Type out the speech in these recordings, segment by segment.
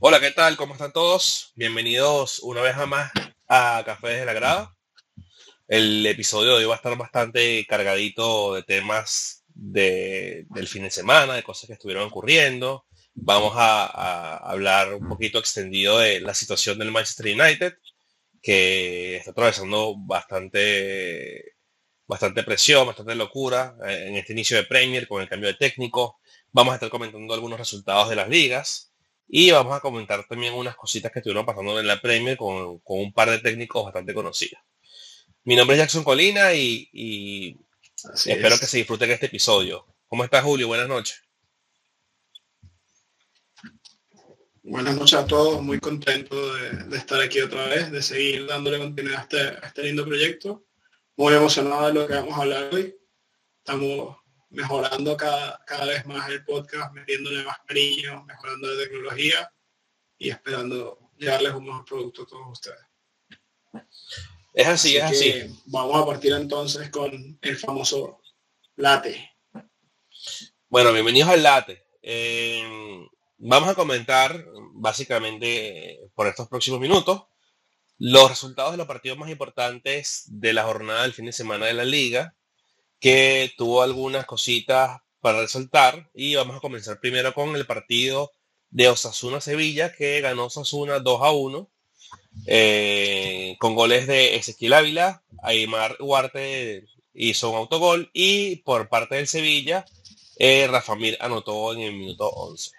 Hola, ¿qué tal? ¿Cómo están todos? Bienvenidos una vez más a Café desde la Grada. El episodio de hoy va a estar bastante cargadito de temas de- del fin de semana, de cosas que estuvieron ocurriendo. Vamos a, a hablar un poquito extendido de la situación del Manchester United, que está atravesando bastante, bastante presión, bastante locura eh, en este inicio de Premier con el cambio de técnico. Vamos a estar comentando algunos resultados de las ligas. Y vamos a comentar también unas cositas que estuvieron pasando en la Premier con, con un par de técnicos bastante conocidos. Mi nombre es Jackson Colina y, espero es. que se disfruten este episodio. ¿Cómo estás, Julio? Buenas noches. Buenas noches a todos, muy contento de, de estar aquí otra vez, de seguir dándole continuidad a este, a este lindo proyecto. Muy emocionado de lo que vamos a hablar hoy. Estamos mejorando cada, cada vez más el podcast, metiéndole más cariño, mejorando la tecnología y esperando llevarles un mejor producto a todos ustedes. Es así, es así. Vamos a partir entonces con el famoso late. Bueno, bienvenidos al Late. Eh, vamos a comentar básicamente por estos próximos minutos los resultados de los partidos más importantes de la jornada del fin de semana de la liga, que tuvo algunas cositas para resaltar y vamos a comenzar primero con el partido de Osasuna Sevilla que ganó Osasuna 2 a 1 eh, con goles de Ezequiel Ávila, Aymar Huarte hizo un autogol y por parte del Sevilla eh, Rafa Mir anotó en el minuto 11.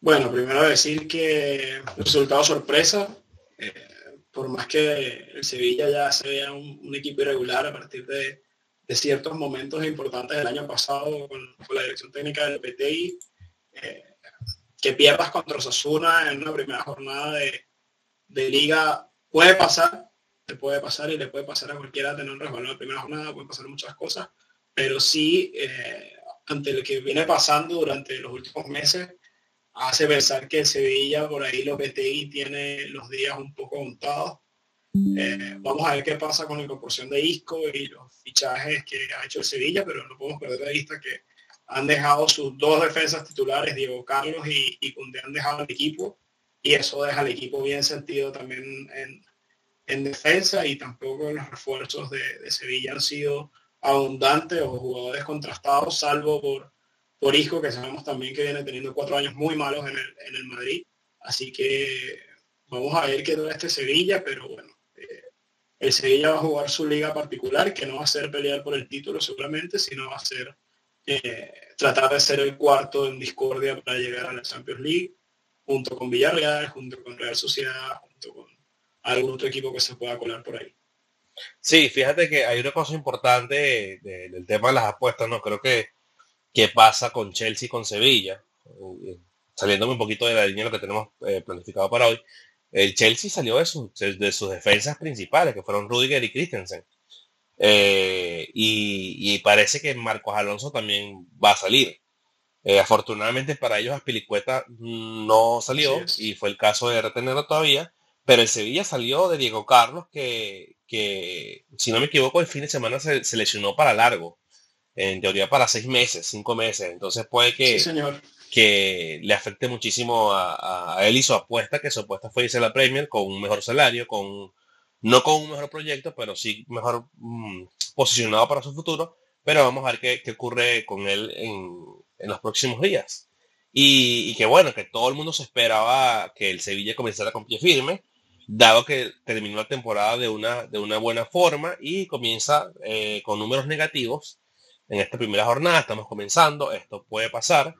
Bueno, primero decir que resultado sorpresa, eh, por más que el Sevilla ya se vea un, equipo irregular a partir de, ciertos momentos importantes del año pasado con, la dirección técnica del PTI, eh, que pierdas contra Osasuna en una primera jornada de, de liga puede pasar, te puede pasar y le puede pasar a cualquiera tener un resbalón en la primera jornada, pueden pasar muchas cosas, pero sí, eh, ante lo que viene pasando durante los últimos meses, hace pensar que Sevilla por ahí Lopetegui tiene los días un poco contados. Eh, vamos a ver qué pasa con la incorporación de Isco y los fichajes que ha hecho el Sevilla, pero no podemos perder de vista que han dejado sus dos defensas titulares, Diego Carlos y, y Koundé han dejado el equipo y eso deja al equipo bien sentido también en, en defensa y tampoco los refuerzos de, de Sevilla han sido abundantes o jugadores contrastados, salvo por por Isco, que sabemos también que viene teniendo cuatro años muy malos en el, en el Madrid. Así que vamos a ver qué todo este Sevilla, pero bueno, eh, el Sevilla va a jugar su liga particular, que no va a ser pelear por el título seguramente, sino va a ser eh, tratar de ser el cuarto en discordia para llegar a la Champions League, junto con Villarreal, junto con Real Sociedad, junto con algún otro equipo que se pueda colar por ahí. Sí, fíjate que hay una cosa importante de- de- del tema de las apuestas, ¿no? Creo que qué pasa con Chelsea y con Sevilla, Eh, saliéndome un poquito de la línea de lo que tenemos eh, planificado para hoy. El Chelsea salió de, sus- de sus defensas principales, que fueron Rudiger y Christensen. Eh, y, y parece que Marcos Alonso también va a salir. Eh, afortunadamente para ellos Aspilicueta no salió y fue el caso de retenerlo todavía, pero el Sevilla salió de Diego Carlos que, que si no me equivoco el fin de semana se, se lesionó para largo, en teoría para seis meses, cinco meses, entonces puede que, Sí, señor. que le afecte muchísimo a, a- él y su apuesta, que su apuesta fue irse a la Premier con un mejor salario, con no con un mejor proyecto, pero sí mejor mm, posicionado para su futuro. Pero vamos a ver qué, qué ocurre con él en, en los próximos días. Y, y que bueno, que todo el mundo se esperaba que el Sevilla comenzara con pie firme, dado que terminó la temporada de una, de una buena forma y comienza eh, con números negativos en esta primera jornada. Estamos comenzando, esto puede pasar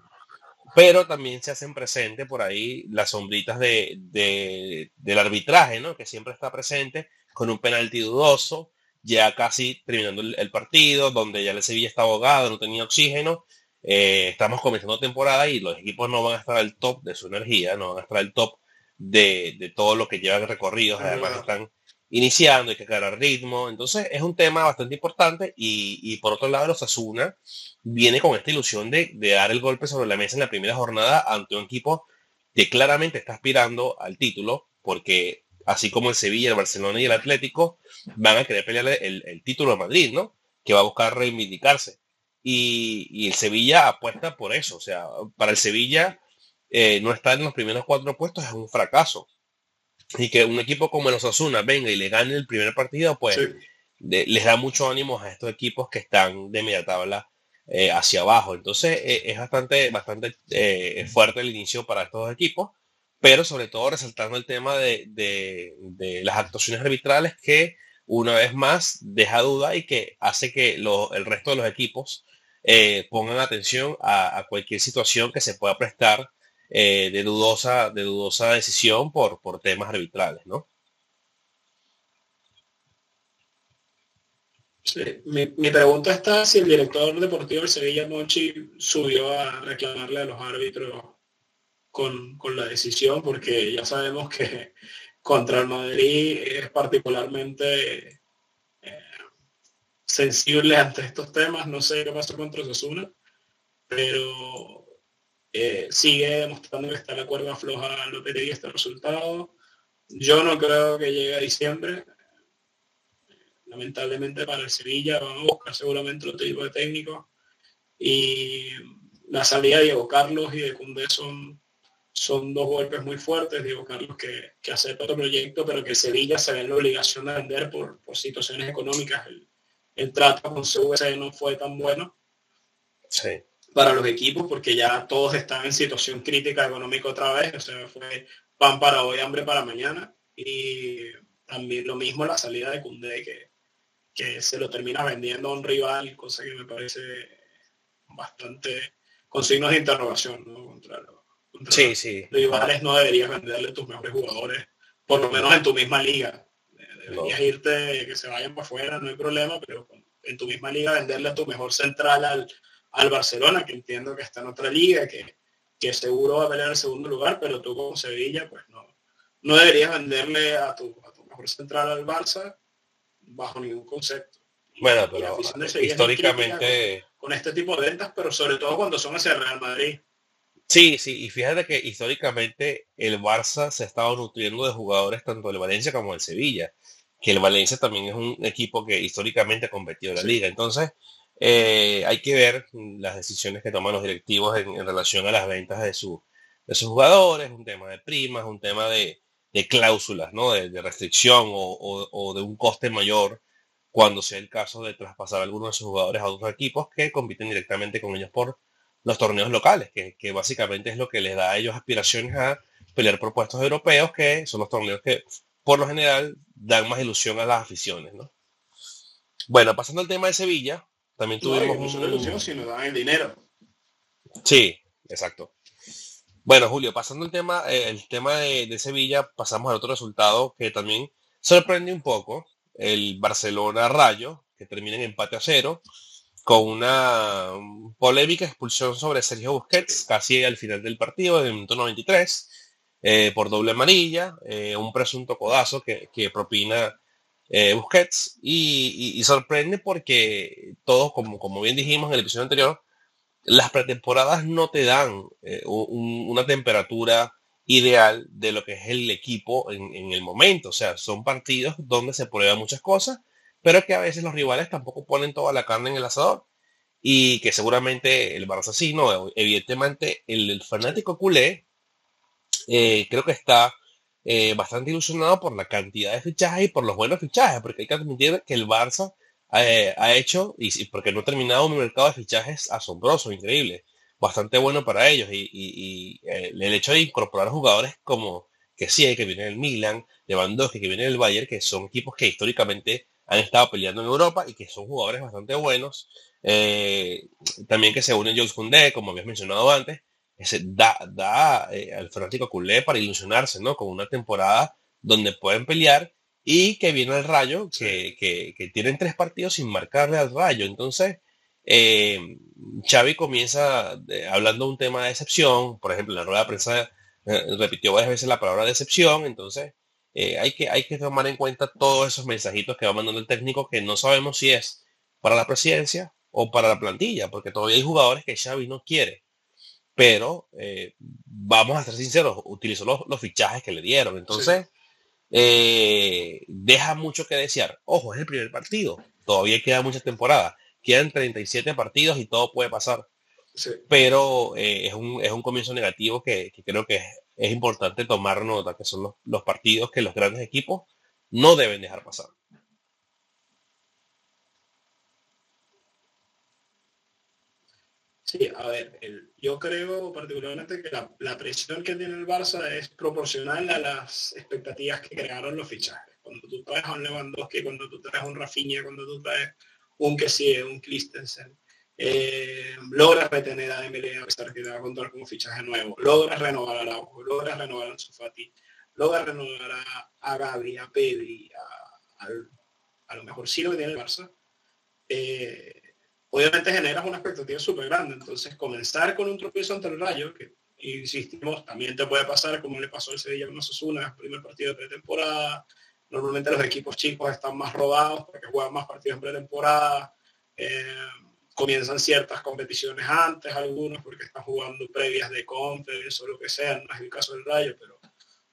pero también se hacen presente por ahí las sombritas de, de- del arbitraje, ¿no? Que siempre está presente con un penalti dudoso, ya casi terminando el, el partido, donde ya el Sevilla está abogado, no tenía oxígeno. Eh, estamos comenzando temporada y los equipos no van a estar al top de su energía, no van a estar al top de, de todo lo que llevan recorridos, además están iniciando, hay que agarrar ritmo. Entonces es un tema bastante importante y, y por otro lado los Asuna viene con esta ilusión de, de dar el golpe sobre la mesa en la primera jornada ante un equipo que claramente está aspirando al título, porque así como el Sevilla, el Barcelona y el Atlético van a querer pelear el, el título de Madrid, ¿no? Que va a buscar reivindicarse. y, el Sevilla apuesta por eso. O sea, para el Sevilla eh, no estar en los primeros cuatro puestos es un fracaso. Y que un equipo como el Osasuna venga y le gane el primer partido, pues les da mucho ánimo a estos equipos que están de media tabla eh, hacia abajo. Entonces eh, es bastante, bastante fuerte el inicio para estos equipos, pero sobre todo resaltando el tema de, de las actuaciones arbitrales que una vez más deja duda y que hace que el resto de los equipos eh, pongan atención a, cualquier situación que se pueda prestar eh, de, dudosa, de dudosa decisión por, por temas arbitrales, ¿no? mi, pregunta está si el director deportivo del Sevilla Monchi subió a reclamarle a los árbitros con, con, la decisión, porque ya sabemos que contra el Madrid es particularmente sensible ante estos temas. No sé qué pasó contra Osasuna, pero eh, sigue demostrando que está la cuerda floja Lopetegui este resultado. Yo no creo que llegue a diciembre. Lamentablemente para el Sevilla van a buscar seguramente otro tipo de técnico. Y la salida de Diego Carlos y de Cundé son, son dos golpes muy fuertes. Diego Carlos que, que acepta otro proyecto, pero que el Sevilla se ve en la obligación de vender por, por situaciones económicas el trato con CVC no fue tan bueno para los equipos porque ya todos están en situación crítica económica otra vez, o sea, fue pan para hoy, hambre para mañana y también lo mismo la salida de Cundé que, que se lo termina vendiendo a un rival, cosa que me parece bastante con signos de interrogación, ¿no? Contra, sí, sí. rivales no deberías venderle tus mejores jugadores, por lo menos en tu misma liga deberías irte, que se vayan para afuera, no hay problema, pero en tu misma liga venderle a tu mejor central al, al Barcelona, que entiendo que está en otra liga, que, que seguro va a pelear el segundo lugar, pero tú como Sevilla, pues no, no deberías venderle a tu, a tu mejor central al Barça bajo ningún concepto. Bueno, pero históricamente... Con este tipo de ventas, pero sobre todo cuando son hacia Real Madrid. Sí, sí, y fíjate que históricamente el Barça se ha estado nutriendo de jugadores tanto del Valencia como del Sevilla que el Valencia también es un equipo que históricamente ha competido en la liga. Entonces, eh, hay que ver las decisiones que toman los directivos en, relación a las ventas de, su, de sus jugadores, un tema de primas, un tema de, cláusulas, ¿no? De, restricción o, de un coste mayor cuando sea el caso de traspasar a algunos de sus jugadores a otros equipos que compiten directamente con ellos por los torneos locales, que, que básicamente es lo que les da a ellos aspiraciones a pelear por puestos europeos, que son los torneos que por lo general dan más ilusión a las aficiones, ¿no? Bueno, pasando al tema de Sevilla, también tuvimos no, una ilusión si nos dan el dinero. Sí, exacto. Bueno, Julio, pasando el tema, eh, el tema de, Sevilla, pasamos al otro resultado que también sorprende un poco, el Barcelona Rayo, que termina en empate a cero, con una polémica expulsión sobre Sergio Busquets, casi al final del partido, en el minuto 93. Eh, por doble amarilla, eh, un presunto codazo que, propina eh, Busquets y, sorprende porque todos, como, como bien dijimos en el episodio anterior, las pretemporadas no te dan una temperatura ideal de lo que es el equipo en, el momento. O sea, son partidos donde se prueban muchas cosas, pero que a veces los rivales tampoco ponen toda la carne en el asador. Y que seguramente el Barça sí, no, evidentemente el, el fanático culé eh, creo que está eh, bastante ilusionado por la cantidad de fichajes y por los buenos fichajes, porque hay que admitir que el Barça eh, ha hecho, y porque no ha terminado un mercado de fichajes asombroso, increíble, bastante bueno para ellos, y, el hecho de incorporar jugadores como que sí, que viene el Milan, Lewandowski, que viene el Bayern, que son equipos que históricamente han estado peleando en Europa y que son jugadores bastante buenos. también que se une Jules Koundé, como habías mencionado antes, ese da, da eh, al fanático culé para ilusionarse, ¿no? Con una temporada donde pueden pelear y que viene el Rayo, que, que, tienen tres partidos sin marcarle al Rayo. Entonces, eh, Xavi comienza eh, hablando de un tema de decepción, por ejemplo, en la rueda de prensa eh, repitió varias veces la palabra decepción, entonces hay, que, hay que tomar en cuenta todos esos mensajitos que va mandando el técnico que no sabemos si es para la presidencia o para la plantilla, porque todavía hay jugadores que Xavi no quiere pero eh, vamos a ser sinceros, utilizó los, fichajes que le dieron. Entonces, eh, deja mucho que desear. Ojo, es el primer partido, todavía queda mucha temporada, quedan 37 partidos y todo puede pasar. Pero eh, es, un, es, un, comienzo negativo que, creo que es, importante tomar nota, que son los, los partidos que los grandes equipos no deben dejar pasar. Sí, a ver, yo creo particularmente que la, presión que tiene el Barça es proporcional a las expectativas que crearon los fichajes. Cuando tú traes a un Lewandowski, cuando tú traes a un Rafinha, cuando tú traes un Kessie, un Christensen, eh, logras retener a Dembélé a pesar que te va a contar como fichaje nuevo, logras renovar a Araujo, logras renovar a Sofati, logras renovar a, a Gaby, a Pedri, a, a, lo mejor sí lo que tiene el Barça. Eh, obviamente generas una expectativa súper grande. Entonces, comenzar con un tropiezo ante el Rayo, que insistimos, también te puede pasar como le pasó al Sevilla con Osasuna, primer partido de pretemporada. Normalmente los equipos chicos están más rodados porque juegan más partidos en pretemporada. Eh, comienzan ciertas competiciones antes, algunos porque están jugando previas de conference o lo que sea, no es el caso del Rayo, pero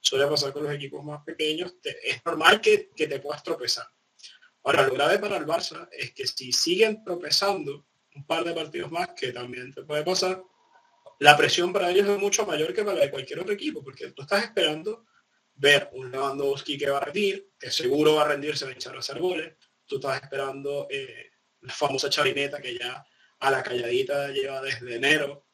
suele pasar con los equipos más pequeños. es normal que, que te puedas tropezar. Ahora, lo grave para el Barça es que si siguen tropezando un par de partidos más, que también te puede pasar, la presión para ellos es mucho mayor que para la de cualquier otro equipo, porque tú estás esperando ver un Lewandowski que va a rendir, que seguro va a rendirse va a echar a hacer goles, tú estás esperando eh, la famosa chavineta que ya a la calladita lleva desde enero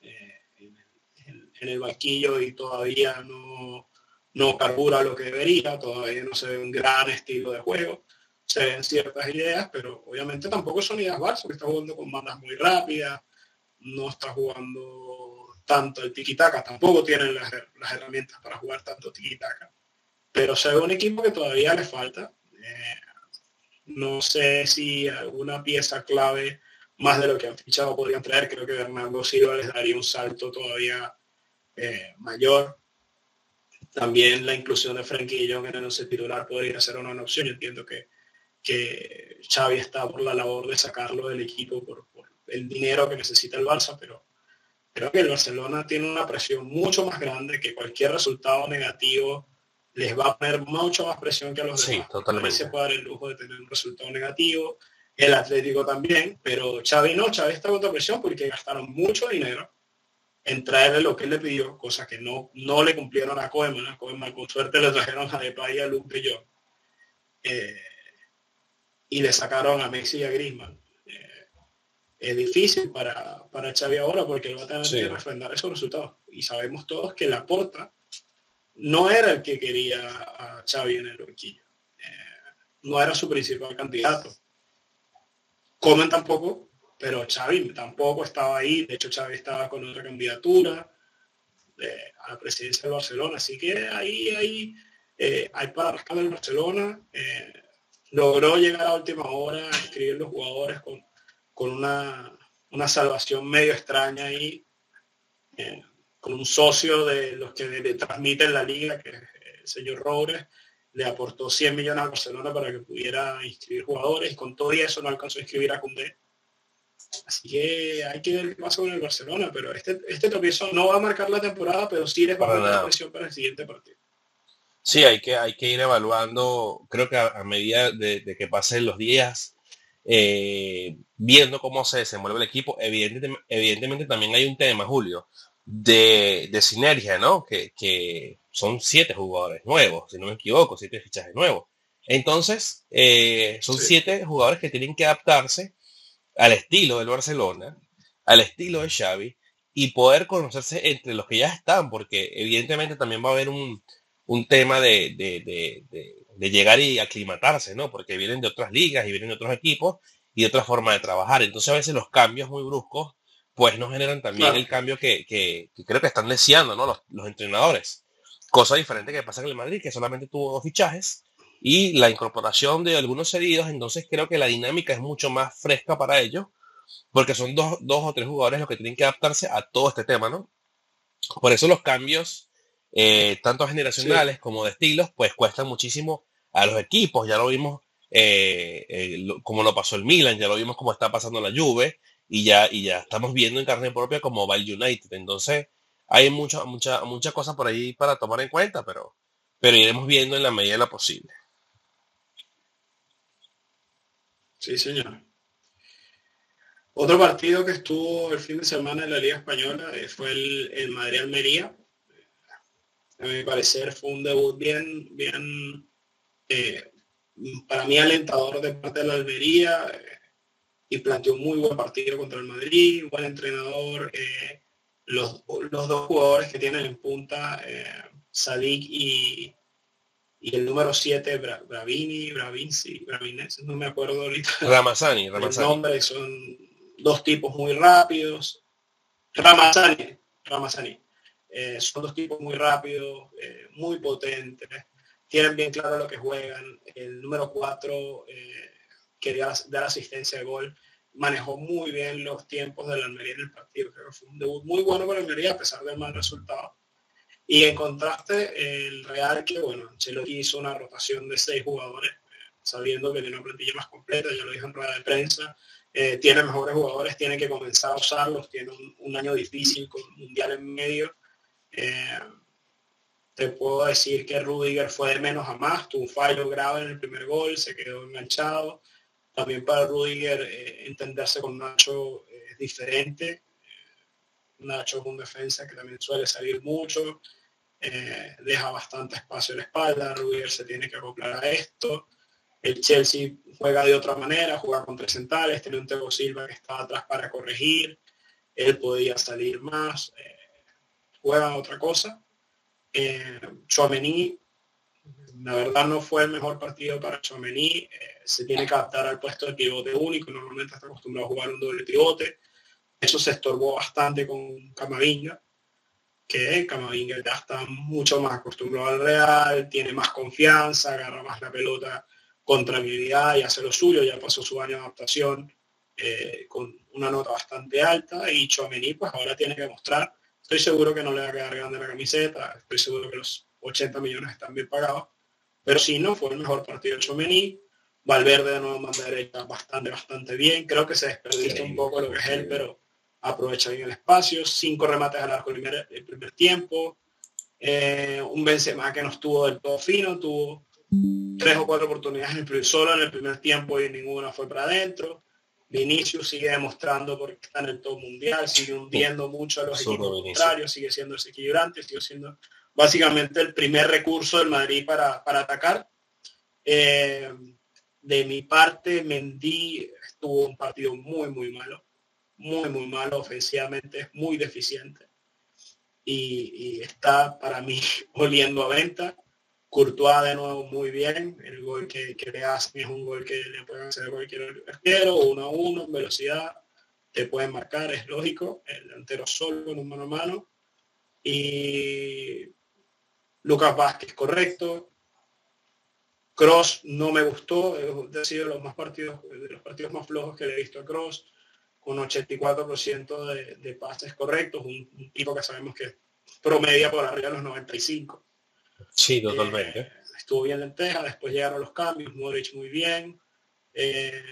eh, en, el banquillo y todavía no, no carbura lo que debería, todavía no se ve un gran estilo de juego se ven ciertas ideas, pero obviamente tampoco son ideas Barça, que está jugando con bandas muy rápidas, no está jugando tanto el tiki-taka, tampoco tienen las, herramientas para jugar tanto tiki-taka. Pero se ve un equipo que todavía le falta. Eh, no sé si alguna pieza clave más de lo que han fichado podrían traer. Creo que Bernardo Silva les daría un salto todavía eh, mayor. También la inclusión de Frankie Young en el once titular podría ser una opción. Yo entiendo que que Xavi está por la labor de sacarlo del equipo por, el dinero que necesita el Barça, pero creo que el Barcelona tiene una presión mucho más grande que cualquier resultado negativo les va a poner mucho más presión que a los sí, demás. Totalmente. se puede dar el lujo de tener un resultado negativo, el Atlético también, pero Xavi no, Xavi está contra presión porque gastaron mucho dinero en traerle lo que él le pidió, cosa que no, no le cumplieron a Koeman, a Koeman con suerte le trajeron a Depay y a Luke de Jong. Eh, y le sacaron a Messi y a Griezmann. Eh, es difícil para, para Xavi ahora porque va a tener que refrendar esos resultados. Y sabemos todos que la porta no era el que quería a Xavi en el banquillo. Eh, no era su principal candidato. Comen tampoco, pero Xavi tampoco estaba ahí. De hecho, Xavi estaba con otra candidatura eh, a la presidencia de Barcelona. Así que ahí, ahí hay para rascar el Barcelona logró llegar a última hora a escribir los jugadores con, con una, una, salvación medio extraña ahí, eh, con un socio de los que le, transmiten la liga, que es el señor Roures, le aportó 100 millones a Barcelona para que pudiera inscribir jugadores y con todo eso no alcanzó a inscribir a Cundé. Así que hay que ver qué pasa con el Barcelona, pero este, este tropiezo no va a marcar la temporada, pero sí les va a dar presión para el siguiente partido. Sí, hay que, hay que ir evaluando, creo que a, medida de, que pasen los días, eh, viendo cómo se desenvuelve el equipo. Evidentemente, evidentemente también hay un tema, Julio, de, sinergia, ¿no? Que, son siete jugadores nuevos, si no me equivoco, siete fichajes nuevos. Entonces, eh, son siete jugadores que tienen que adaptarse al estilo del Barcelona, al estilo de Xavi y poder conocerse entre los que ya están, porque evidentemente también va a haber un, un tema de, de, llegar y aclimatarse, ¿no? Porque vienen de otras ligas y vienen de otros equipos y de otra forma de trabajar. Entonces a veces los cambios muy bruscos pues no generan también el cambio que, creo que están deseando, ¿no? Los, entrenadores. Cosa diferente que pasa en el Madrid, que solamente tuvo dos fichajes y la incorporación de algunos cedidos, entonces creo que la dinámica es mucho más fresca para ellos, porque son dos, dos o tres jugadores los que tienen que adaptarse a todo este tema, ¿no? Por eso los cambios eh, tanto generacionales como de estilos, pues cuestan muchísimo a los equipos. Ya lo vimos eh, eh, como lo pasó el Milan, ya lo vimos como está pasando la Juve y ya, y ya estamos viendo en carne propia como va el United. Entonces hay mucha, mucha, mucha cosa por ahí para tomar en cuenta, pero, pero iremos viendo en la medida de lo posible. Sí, señor. Otro partido que estuvo el fin de semana en la Liga Española fue el, Madrid-Almería. A mi parecer fue un debut bien, bien eh, para mí alentador de parte de la Almería eh, y planteó un muy buen partido contra el Madrid, buen entrenador. Los, los, dos jugadores que tienen en punta, Sadik y, y el número 7, Bravini, Bravinci, Bravines, no me acuerdo ahorita. Ramazani, Ramazani. El nombre son dos tipos muy rápidos. Ramazani, Ramazani. Eh, son dos tipos muy rápidos, eh, muy potentes, tienen bien claro lo que juegan. El número 4 eh, quería dar asistencia de gol, manejó muy bien los tiempos de la Almería en el partido. Creo que fue un debut muy bueno para Almería a pesar del mal resultado. Y en contraste, el Real que, bueno, Ancelotti hizo una rotación de seis jugadores, sabiendo que tiene una plantilla más completa, ya lo dije en rueda de prensa, eh, tiene mejores jugadores, tiene que comenzar a usarlos, tiene un, año difícil con mundial en medio. Eh, te puedo decir que Rudiger fue de menos a más, tuvo un fallo grave en el primer gol, se quedó enganchado. También para Rudiger eh, entenderse con Nacho es diferente. Nacho con defensa que también suele salir mucho, deja bastante espacio en la espalda, Rudiger se tiene que acoplar a esto. El Chelsea juega de otra manera, juega con tres centrales, tiene un Tego Silva que está atrás para corregir, él podía salir más, eh, juega otra cosa. Eh, Chouameni, la verdad no fue el mejor partido para Chouameni, eh, se tiene que adaptar al puesto de pivote único, normalmente está acostumbrado a jugar un doble pivote, eso se estorbó bastante con Camavinga, que Camavinga ya está mucho más acostumbrado al Real, tiene más confianza, agarra más la pelota con tranquilidad y hace lo suyo, ya pasó su año de adaptación eh, con una nota bastante alta. Y Chomení pues ahora tiene que mostrar, estoy seguro que no le va a quedar grande la camiseta, estoy seguro que los 80 millones están bien pagados, pero si no, fue el mejor partido de Chomení, Valverde de nuevo manda derecha bastante, bastante bien, creo que se desperdicia un poco lo que es él, pero aprovecha bien el espacio, cinco remates al arco el primer, el primer tiempo, eh, un Benzema que no estuvo del todo fino, tuvo tres o cuatro oportunidades solo en el primer tiempo y ninguna fue para adentro. Vinicius sigue demostrando porque está en el top mundial, sigue hundiendo mucho a los equipos contrarios, sigue siendo desequilibrante, sigue siendo básicamente el primer recurso del Madrid para, para atacar. Eh, de mi parte, Mendy estuvo un partido muy, muy malo, muy, muy malo ofensivamente, muy deficiente. Y, y está para mí oliendo a venta. Courtois de nuevo muy bien, el gol que, que le hacen es un gol que le pueden hacer a cualquier arquero, uno a uno, en velocidad, te pueden marcar, es lógico, el delantero solo en un mano a mano. Y Lucas Vázquez, correcto. Cross no me gustó, ha sido los más partidos, de los partidos más flojos que le he visto a Cross, con 84% de, de, pases correctos, un, un, tipo que sabemos que promedia por arriba de los 95. Sí, totalmente. Eh, estuvo bien lenteja, después llegaron los cambios, Modric muy bien. Eh,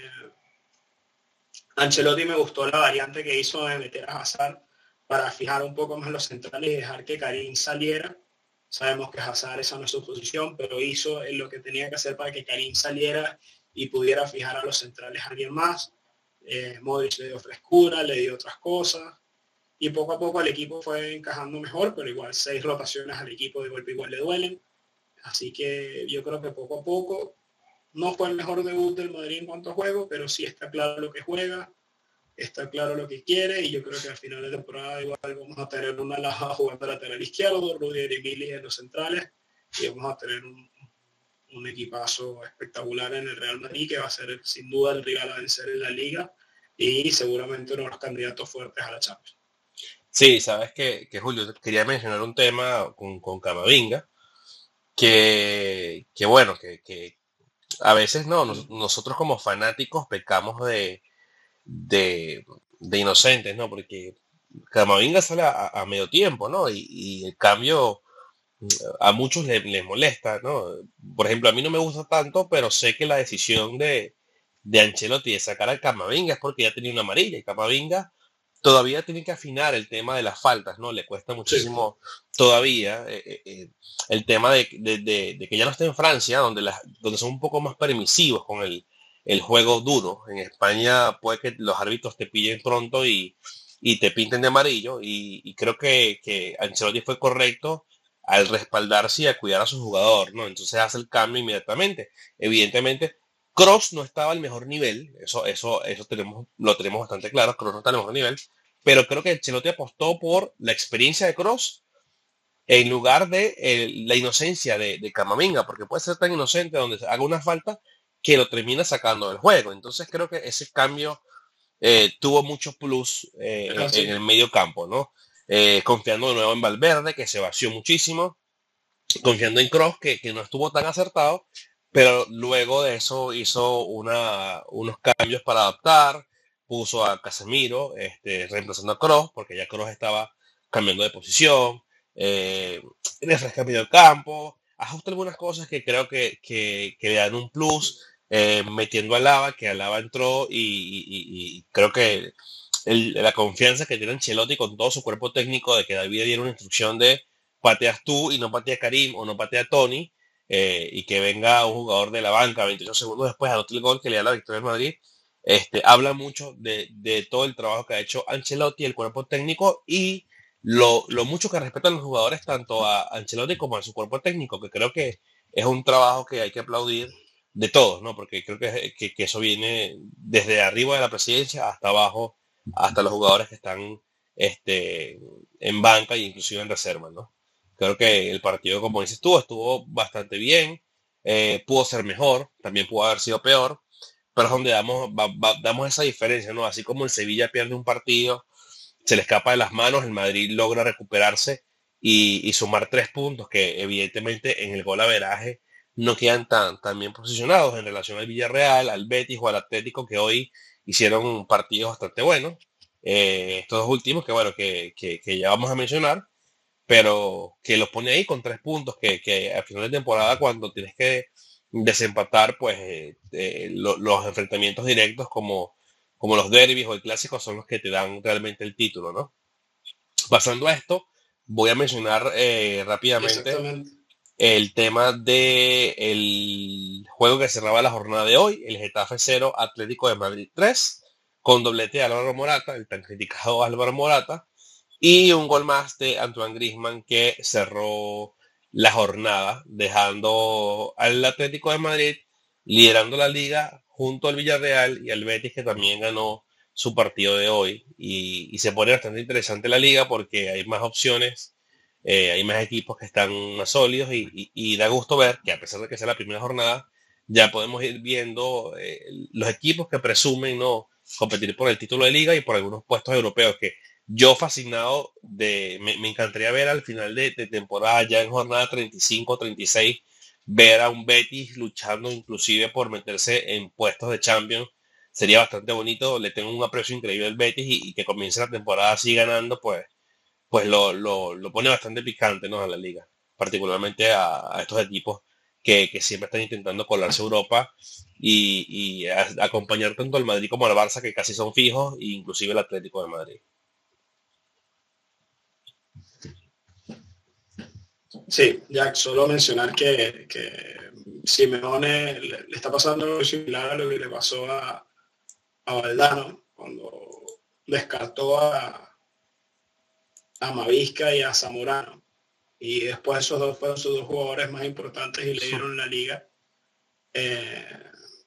Ancelotti me gustó la variante que hizo de meter a Hazard para fijar un poco más los centrales y dejar que Karim saliera. Sabemos que Hazard esa no es su posición, pero hizo lo que tenía que hacer para que Karim saliera y pudiera fijar a los centrales a alguien más. Eh, Modric le dio frescura, le dio otras cosas y poco a poco el equipo fue encajando mejor, pero igual seis rotaciones al equipo de golpe igual le duelen. Así que yo creo que poco a poco no fue el mejor debut del Madrid en cuanto a juego, pero sí está claro lo que juega, está claro lo que quiere y yo creo que al final de temporada igual vamos a tener una laja jugando lateral izquierdo, Rudiger y Mili en los centrales y vamos a tener un, un equipazo espectacular en el Real Madrid que va a ser sin duda el rival a vencer en la liga y seguramente uno de los candidatos fuertes a la Champions. Sí, sabes que, Julio, quería mencionar un tema con, con Camavinga, que, que bueno, que, a veces no, nosotros como fanáticos pecamos de, de, inocentes, ¿no? Porque Camavinga sale a, medio tiempo, ¿no? Y, el cambio a muchos les, molesta, ¿no? Por ejemplo, a mí no me gusta tanto, pero sé que la decisión de, de Ancelotti de sacar a Camavinga es porque ya tenía una amarilla y Camavinga todavía tiene que afinar el tema de las faltas, ¿no? Le cuesta muchísimo todavía eh, eh, eh, el tema de, que ya no está en Francia, donde, donde son un poco más permisivos con el, el juego duro. En España puede que los árbitros te pillen pronto y, te pinten de amarillo y, creo que, que Ancelotti fue correcto al respaldarse y a cuidar a su jugador, ¿no? Entonces hace el cambio inmediatamente. Evidentemente, Cross no estaba al mejor nivel, eso, eso, eso tenemos, lo tenemos bastante claro, Cross no está al mejor nivel, pero creo que Ancelotti apostó por la experiencia de Cross en lugar de eh, la inocencia de, de Camavinga, porque puede ser tan inocente donde haga una falta que lo termina sacando del juego. Entonces creo que ese cambio eh, tuvo mucho plus eh, en, el medio campo, ¿no? confiando de nuevo en Valverde, que se vació muchísimo, confiando en Cross, que, no estuvo tan acertado, pero luego de eso hizo una, unos cambios para adaptar, puso a Casemiro, este, reemplazando a Cross, porque ya Cross estaba cambiando de posición, eh, refresca medio campo, ajusta algunas cosas que creo que, le dan un plus, eh, metiendo a Lava, que Lava entró y, creo que la confianza que tiene Ancelotti con todo su cuerpo técnico de que David diera una instrucción de pateas tú y no patea Karim o no patea Tony eh, y que venga un jugador de la banca 28 segundos después al el gol que le da la victoria en Madrid, este, habla mucho de, de, todo el trabajo que ha hecho Ancelotti, el cuerpo técnico y lo, mucho que respetan los jugadores tanto a Ancelotti como a su cuerpo técnico, que creo que es un trabajo que hay que aplaudir de todos, ¿no? Porque creo que, que, eso viene desde arriba de la presidencia hasta abajo, hasta los jugadores que están este, en banca e inclusive en reserva, ¿no? Creo que el partido, como dices tú, estuvo bastante bien, eh, pudo ser mejor, también pudo haber sido peor, pero es donde damos, damos esa diferencia, ¿no? Así como el Sevilla pierde un partido se le escapa de las manos, el Madrid logra recuperarse y, sumar tres puntos que evidentemente en el gol averaje no quedan tan, tan bien posicionados en relación al Villarreal, al Betis o al Atlético que hoy hicieron partidos bastante buenos. Eh, estos dos últimos que bueno, que, ya vamos a mencionar, pero que los pone ahí con tres puntos que, que al final de temporada cuando tienes que desempatar pues eh, eh, los enfrentamientos directos como como los derbis o el clásico son los que te dan realmente el título, ¿no? Pasando a esto, voy a mencionar eh, rápidamente el tema de el juego que cerraba la jornada de hoy, el Getafe 0, Atlético de Madrid 3, con doblete de Álvaro Morata, el tan criticado Álvaro Morata, y un gol más de Antoine Grisman que cerró la jornada, dejando al Atlético de Madrid liderando la liga junto al Villarreal y al Betis que también ganó su partido de hoy. Y, se pone bastante interesante la liga porque hay más opciones, eh, hay más equipos que están más sólidos y, da gusto ver que a pesar de que sea la primera jornada, ya podemos ir viendo eh, los equipos que presumen no competir por el título de liga y por algunos puestos europeos que yo fascinado de, me, encantaría ver al final de, temporada ya en jornada 35, 36 ver a un Betis luchando inclusive por meterse en puestos de Champions sería bastante bonito. Le tengo un aprecio increíble al Betis y, que comience la temporada así ganando, pues, pues lo, pone bastante picante ¿no? a la liga, particularmente a, estos equipos que, siempre están intentando colarse a Europa y, acompañar tanto al Madrid como al Barça, que casi son fijos, e inclusive el Atlético de Madrid. Sí, Jack, solo mencionar que, que Simeone le, está pasando algo similar a lo que le pasó a, a Valdano cuando descartó a, a Mavisca y a Zamorano. Y después esos dos fueron sus dos jugadores más importantes y le dieron la liga. Eh,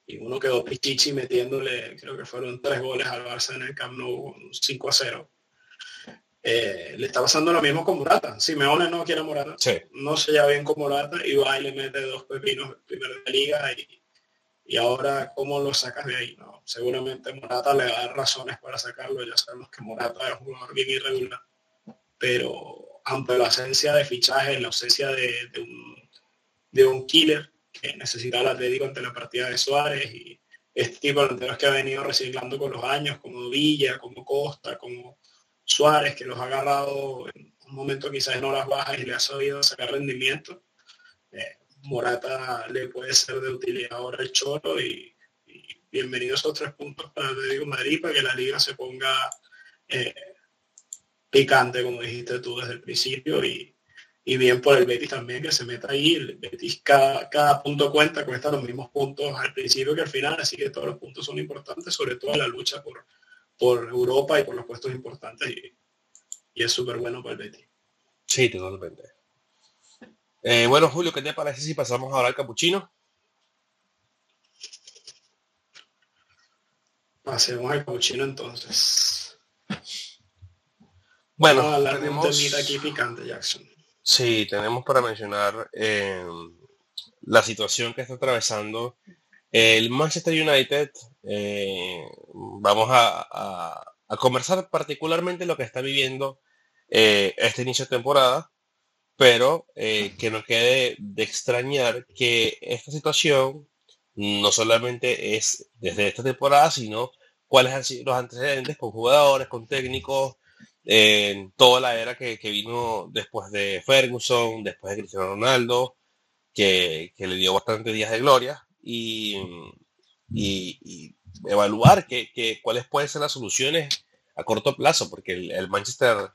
y uno quedó pichichi metiéndole, creo que fueron tres goles al Barça en el Camp Nou, 5 a 0. Eh, le está pasando lo mismo con Morata. Simeone no quiere Morata. No se lleva bien con Morata y va y le mete dos pepinos primero de liga y, y ahora cómo lo sacas de ahí. No, seguramente Morata le da razones para sacarlo. Ya sabemos que Morata es un jugador bien irregular. Pero ante la ausencia de fichajes, la ausencia de, un, de un killer que necesita el Atlético ante la partida de Suárez y este tipo de delanteros que ha venido reciclando con los años, como Villa, como Costa, como Suárez, que los ha agarrado en un momento quizás en horas bajas y le ha sabido sacar rendimiento. Eh, Morata le puede ser de utilidad ahora el Cholo y, bienvenidos a esos tres puntos para el Atlético Madrid para que la liga se ponga eh, picante, como dijiste tú desde el principio, y, y bien por el Betis también que se meta ahí. El Betis cada, punto cuenta, cuesta los mismos puntos al principio que al final, así que todos los puntos son importantes, sobre todo la lucha por, por Europa y por los puestos importantes y, es súper bueno para el Betis. Sí, totalmente. Eh, bueno, Julio, ¿qué te parece si pasamos ahora al capuchino? Pasemos al capuchino entonces. Bueno, tenemos... aquí picante, Jackson. Sí, tenemos para mencionar eh, la situación que está atravesando el Manchester United. Eh, vamos a, conversar particularmente lo que está viviendo eh, este inicio de temporada, pero que no quede de extrañar que esta situación no solamente es desde esta temporada, sino cuáles han sido los antecedentes con jugadores, con técnicos, en toda la era que, vino después de Ferguson, después de Cristiano Ronaldo, que, le dio bastantes días de gloria, y, evaluar que, cuáles pueden ser las soluciones a corto plazo, porque el, Manchester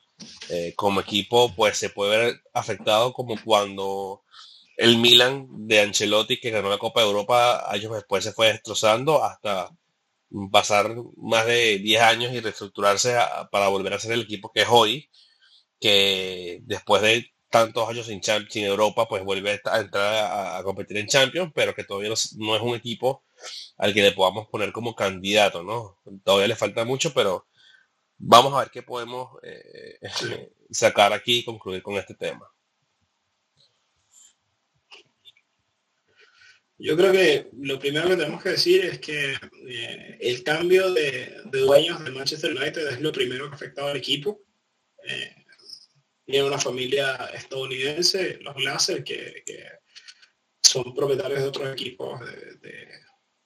eh, como equipo pues se puede ver afectado como cuando el Milan de Ancelotti que ganó la Copa de Europa años después se fue destrozando hasta pasar más de 10 años y reestructurarse para volver a ser el equipo que es hoy, que después de tantos años sin, sin Europa, pues vuelve a entrar a, competir en Champions, pero que todavía no, es un equipo al que le podamos poner como candidato, ¿no? Todavía le falta mucho, pero vamos a ver qué podemos eh, sacar aquí y concluir con este tema. Yo creo que lo primero que tenemos que decir es que eh, el cambio de, dueños de Manchester United es lo primero que ha afectado al equipo. Eh, tiene una familia estadounidense, los Glaser, que, son propietarios de otros equipos de,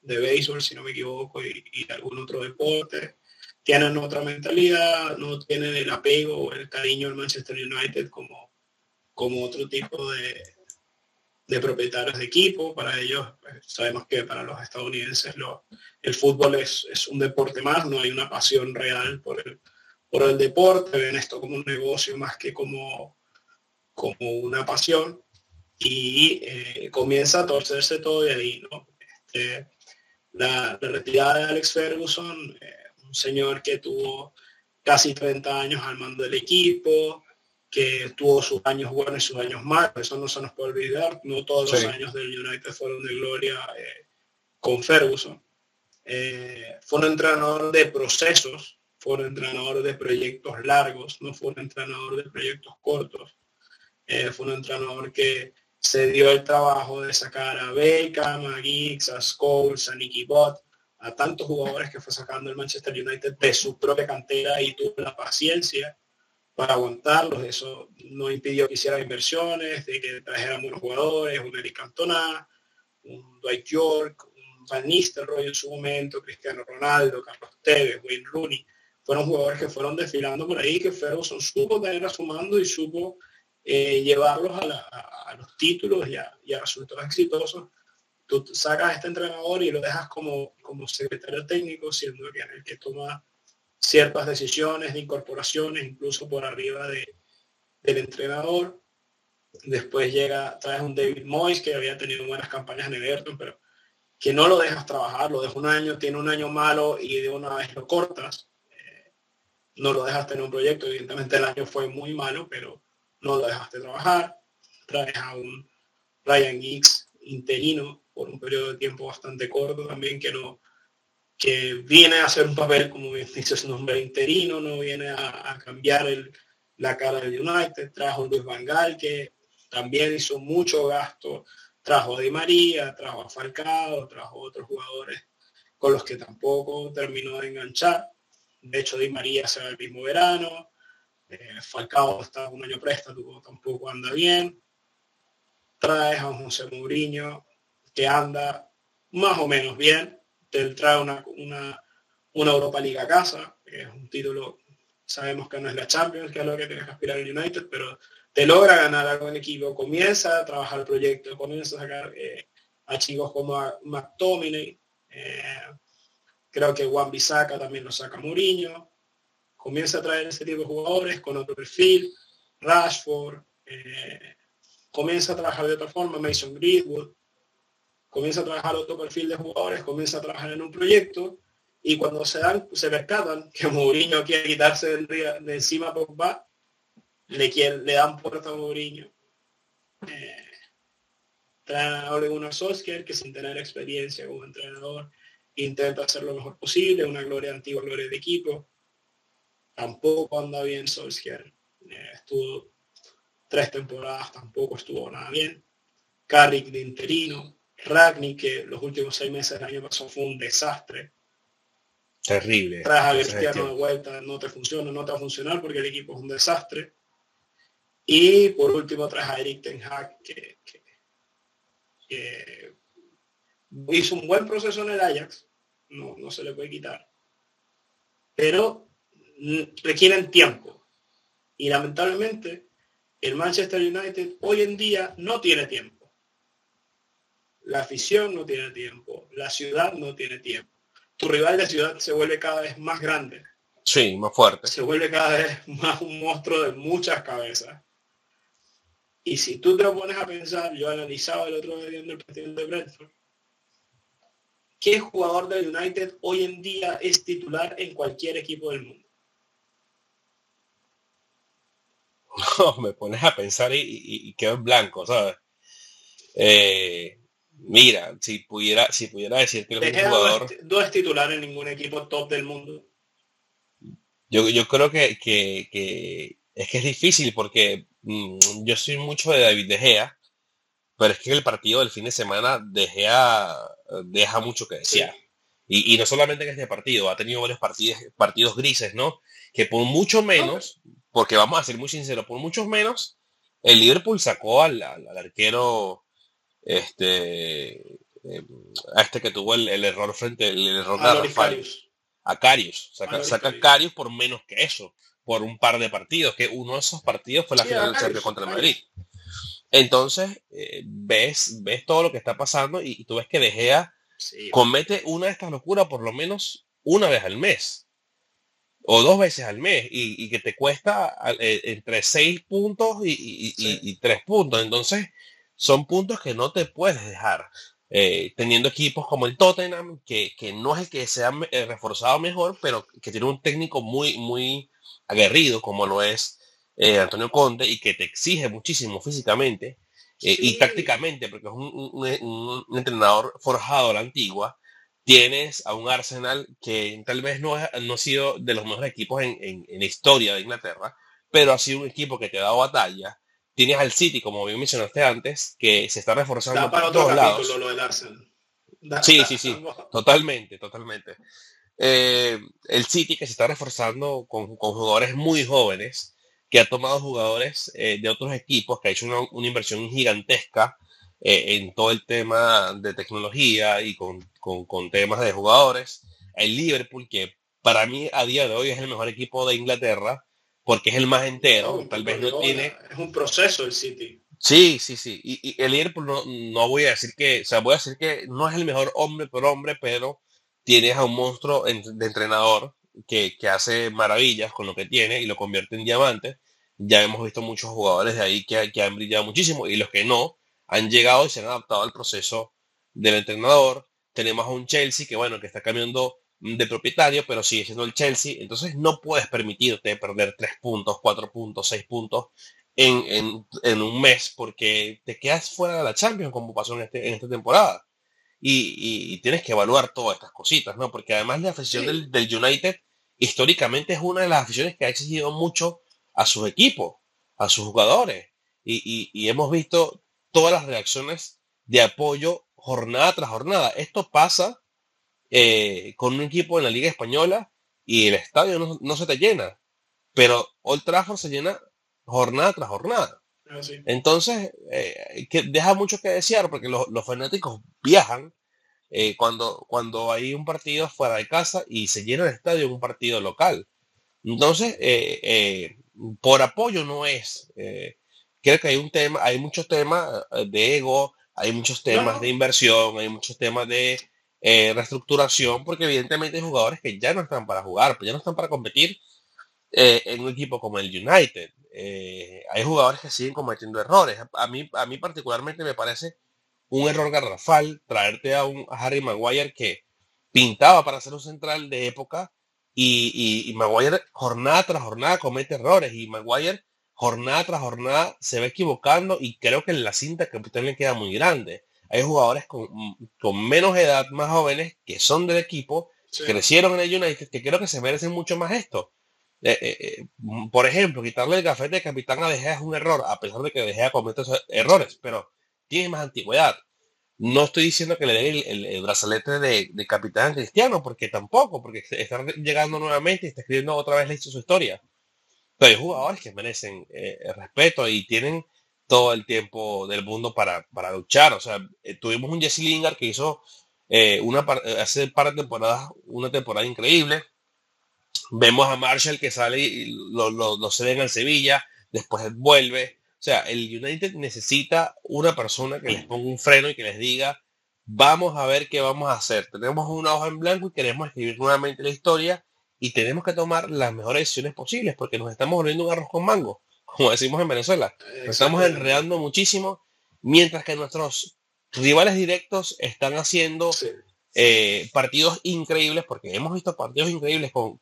de, béisbol, si no me equivoco, y, y, algún otro deporte. Tienen otra mentalidad, no tienen el apego o el cariño al Manchester United como, como otro tipo de, de propietarios de equipo. Para ellos, pues, sabemos que para los estadounidenses lo, el fútbol es, es, un deporte más, no hay una pasión real por el, por el deporte, ven esto como un negocio más que como, como una pasión. Y eh, comienza a torcerse todo de ahí, ¿no? Este, la, retirada de Alex Ferguson, eh, un señor que tuvo casi 30 años al mando del equipo, que tuvo sus años buenos y sus años malos, eso no se nos puede olvidar, no todos los años del United fueron de gloria eh, con Ferguson. Fue un entrenador de procesos, fue un entrenador de proyectos largos, no fue un entrenador de proyectos cortos. Eh, fue un entrenador que se dio el trabajo de sacar a Beckham, a Giggs, a Scholes, a Nicky Bott, a tantos jugadores que fue sacando el Manchester United de su propia cantera y tuvo la paciencia para aguantarlos. Eso no impidió que hiciera inversiones, de que trajeran buenos jugadores, un Eric Cantona, un Dwight York, un Van Nistelrooy en su momento, Cristiano Ronaldo, Carlos Tevez, Wayne Rooney. Fueron jugadores que fueron desfilando por ahí, que Ferguson supo tener a su mando y supo eh, llevarlos a, los títulos y a, resultados exitosos. Tú sacas a este entrenador y lo dejas como, como secretario técnico, siendo que el que toma ciertas decisiones de incorporaciones, incluso por arriba de, del entrenador. Después llega, traes un David Moyes que había tenido buenas campañas en Everton, pero que no lo dejas trabajar, lo dejas un año, tiene un año malo y de una vez lo cortas. No lo dejas tener un proyecto, evidentemente el año fue muy malo, pero no lo dejaste trabajar. Traes a un Ryan Giggs interino por un periodo de tiempo bastante corto también que no, que viene a hacer un papel, como dice su nombre, interino, no viene a, cambiar el, la cara del United, trajo Luis Vangal, que también hizo mucho gasto, trajo a Di María, trajo a Falcao, trajo a otros jugadores con los que tampoco terminó de enganchar. De hecho, Di María se va el mismo verano, eh, Falcao está un año préstamo, tampoco anda bien. Traes a José Mourinho, que anda más o menos bien, te trae una, una, Europa Liga a casa, que es un título, sabemos que no es la Champions, que es lo que tienes que aspirar el United, pero te logra ganar algo en equipo, comienza a trabajar el proyecto, comienza a sacar eh, chicos como a McTominay, eh, creo que Juan Bisaca también lo saca Mourinho, comienza a traer ese tipo de jugadores con otro perfil, Rashford, eh, comienza a trabajar de otra forma, Mason Greenwood, comienza a trabajar otro perfil de jugadores, comienza a trabajar en un proyecto. Y cuando se dan, se percatan que Mourinho quiere quitarse de, encima a Pogba, le, le dan puerta a Mourinho. Eh, traen a Solskjaer, que sin tener experiencia como entrenador, intenta hacer lo mejor posible, una gloria antigua, gloria de equipo. Tampoco anda bien Solskjaer. Eh, estuvo tres temporadas, tampoco estuvo nada bien. Carrick de interino. Ragni, que los últimos seis meses del año pasado fue un desastre. Terrible. Traes a Cristiano de vuelta, no te funciona, no te va a funcionar porque el equipo es un desastre. Y por último traes a Eric Ten Hag, que, hizo un buen proceso en el Ajax, no, no se le puede quitar. Pero requieren tiempo. Y lamentablemente el Manchester United hoy en día no tiene tiempo. La afición no tiene tiempo. La ciudad no tiene tiempo. Tu rival de ciudad se vuelve cada vez más grande. Sí, más fuerte. Se vuelve cada vez más un monstruo de muchas cabezas. Y si tú te pones a pensar, yo analizaba el otro día viendo el partido de Brentford, ¿qué jugador del United hoy en día es titular en cualquier equipo del mundo? No, me pones a pensar y, quedo en blanco, ¿sabes? Eh, mira, si pudiera, si pudiera decir que el jugador... No es, titular en ningún equipo top del mundo. Yo, yo creo que, que, es que es difícil porque mm, yo soy mucho de David De Gea, pero es que el partido del fin de semana De Gea deja mucho que decir. Y, no solamente en este partido, ha tenido varios partidos, partidos grises, ¿no? Que por mucho menos, porque vamos a ser muy sinceros, por muchos menos, el Liverpool sacó al, arquero, este, em, a este que tuvo el, error frente, el error a de A Carius. Saca, saca a Carius por menos que eso, por un par de partidos, que uno de esos partidos fue la final del contra el Madrid. Entonces, eh, ves, ves todo lo que está pasando y, tú ves que De Gea comete una de estas locuras por lo menos una vez al mes o dos veces al mes y, que te cuesta eh, entre seis puntos y, tres puntos. Entonces, son puntos que no te puedes dejar. Eh, teniendo equipos como el Tottenham, que, no es el que se ha reforzado mejor, pero que tiene un técnico muy, muy aguerrido, como lo es eh, Antonio Conte y que te exige muchísimo físicamente eh, y tácticamente, porque es un, entrenador forjado a la antigua, tienes a un Arsenal que tal vez no, no ha sido de los mejores equipos en, la historia de Inglaterra, pero ha sido un equipo que te ha dado batalla. Tienes al City, como bien mencionaste antes, que se está reforzando por todos lados. sí, sí, sí, totalmente, totalmente. Eh, el City que se está reforzando con, con jugadores muy jóvenes, que ha tomado jugadores eh, de otros equipos, que ha hecho una, inversión gigantesca eh, en todo el tema de tecnología y con, temas de jugadores. El Liverpool, que para mí a día de hoy es el mejor equipo de Inglaterra, porque es el más entero, tal vez no tiene... Es un proceso el City. Sí, sí, sí. Y, el Liverpool no, no, voy a decir que, o sea, voy a decir que no es el mejor hombre por hombre, pero tienes a un monstruo de entrenador que, hace maravillas con lo que tiene y lo convierte en diamante. Ya hemos visto muchos jugadores de ahí que, que han brillado muchísimo y los que no han llegado y se han adaptado al proceso del entrenador. Tenemos a un Chelsea que, bueno, que está cambiando de propietario, pero sigue siendo el Chelsea. Entonces no puedes permitirte perder tres puntos, cuatro puntos, seis puntos en, un mes porque te quedas fuera de la Champions como pasó en, este, en esta temporada y, tienes que evaluar todas estas cositas, ¿no? Porque además la afición del, United históricamente es una de las aficiones que ha exigido mucho a sus equipos, a sus jugadores. Y, hemos visto todas las reacciones de apoyo jornada tras jornada. Esto pasa eh, con un equipo en la Liga Española y el estadio no, se te llena. Pero Old Trafford se llena jornada tras jornada. Ah, Entonces, eh, que deja mucho que desear porque los, fanáticos viajan eh, cuando, cuando hay un partido fuera de casa y se llena el estadio en un partido local. Entonces, eh, por apoyo no es. creo que hay un tema, hay muchos temas de ego, hay muchos temas de inversión, hay muchos temas de reestructuración, porque evidentemente hay jugadores que ya no están para jugar, ya no están para competir eh, en un equipo como el United. Eh, hay jugadores que siguen cometiendo errores. A mí, a mí particularmente me parece un error garrafal traerte a un Harry Maguire que pintaba para ser un central de época y, y, Maguire jornada tras jornada comete errores y Maguire jornada tras jornada se va equivocando y creo que en la cinta capitán le queda muy grande. Hay jugadores con, con, menos edad, más jóvenes, que son del equipo, crecieron en el United, que creo que se merecen mucho más esto. Eh, eh, eh, por ejemplo, quitarle el gafete de capitán a De es un error, a pesar de que De Gea comete errores, pero tiene más antigüedad. No estoy diciendo que le dé el, brazalete de, capitán cristiano, porque tampoco, porque está llegando nuevamente y está escribiendo otra vez la su historia. Pero hay jugadores que merecen eh, respeto y tienen todo el tiempo del mundo para, luchar. O sea, eh, tuvimos un Jesse Lingard que hizo eh, una hace par de temporadas una temporada increíble. Vemos a Marshall que sale y lo, lo, lo ceden al Sevilla, después vuelve. O sea, el United necesita una persona que les ponga un freno y que les diga, vamos a ver qué vamos a hacer. Tenemos una hoja en blanco y queremos escribir nuevamente la historia y tenemos que tomar las mejores decisiones posibles porque nos estamos volviendo un arroz con mango, como decimos en Venezuela. Nos estamos enredando muchísimo, mientras que nuestros rivales directos están haciendo eh, partidos increíbles, porque hemos visto partidos increíbles con,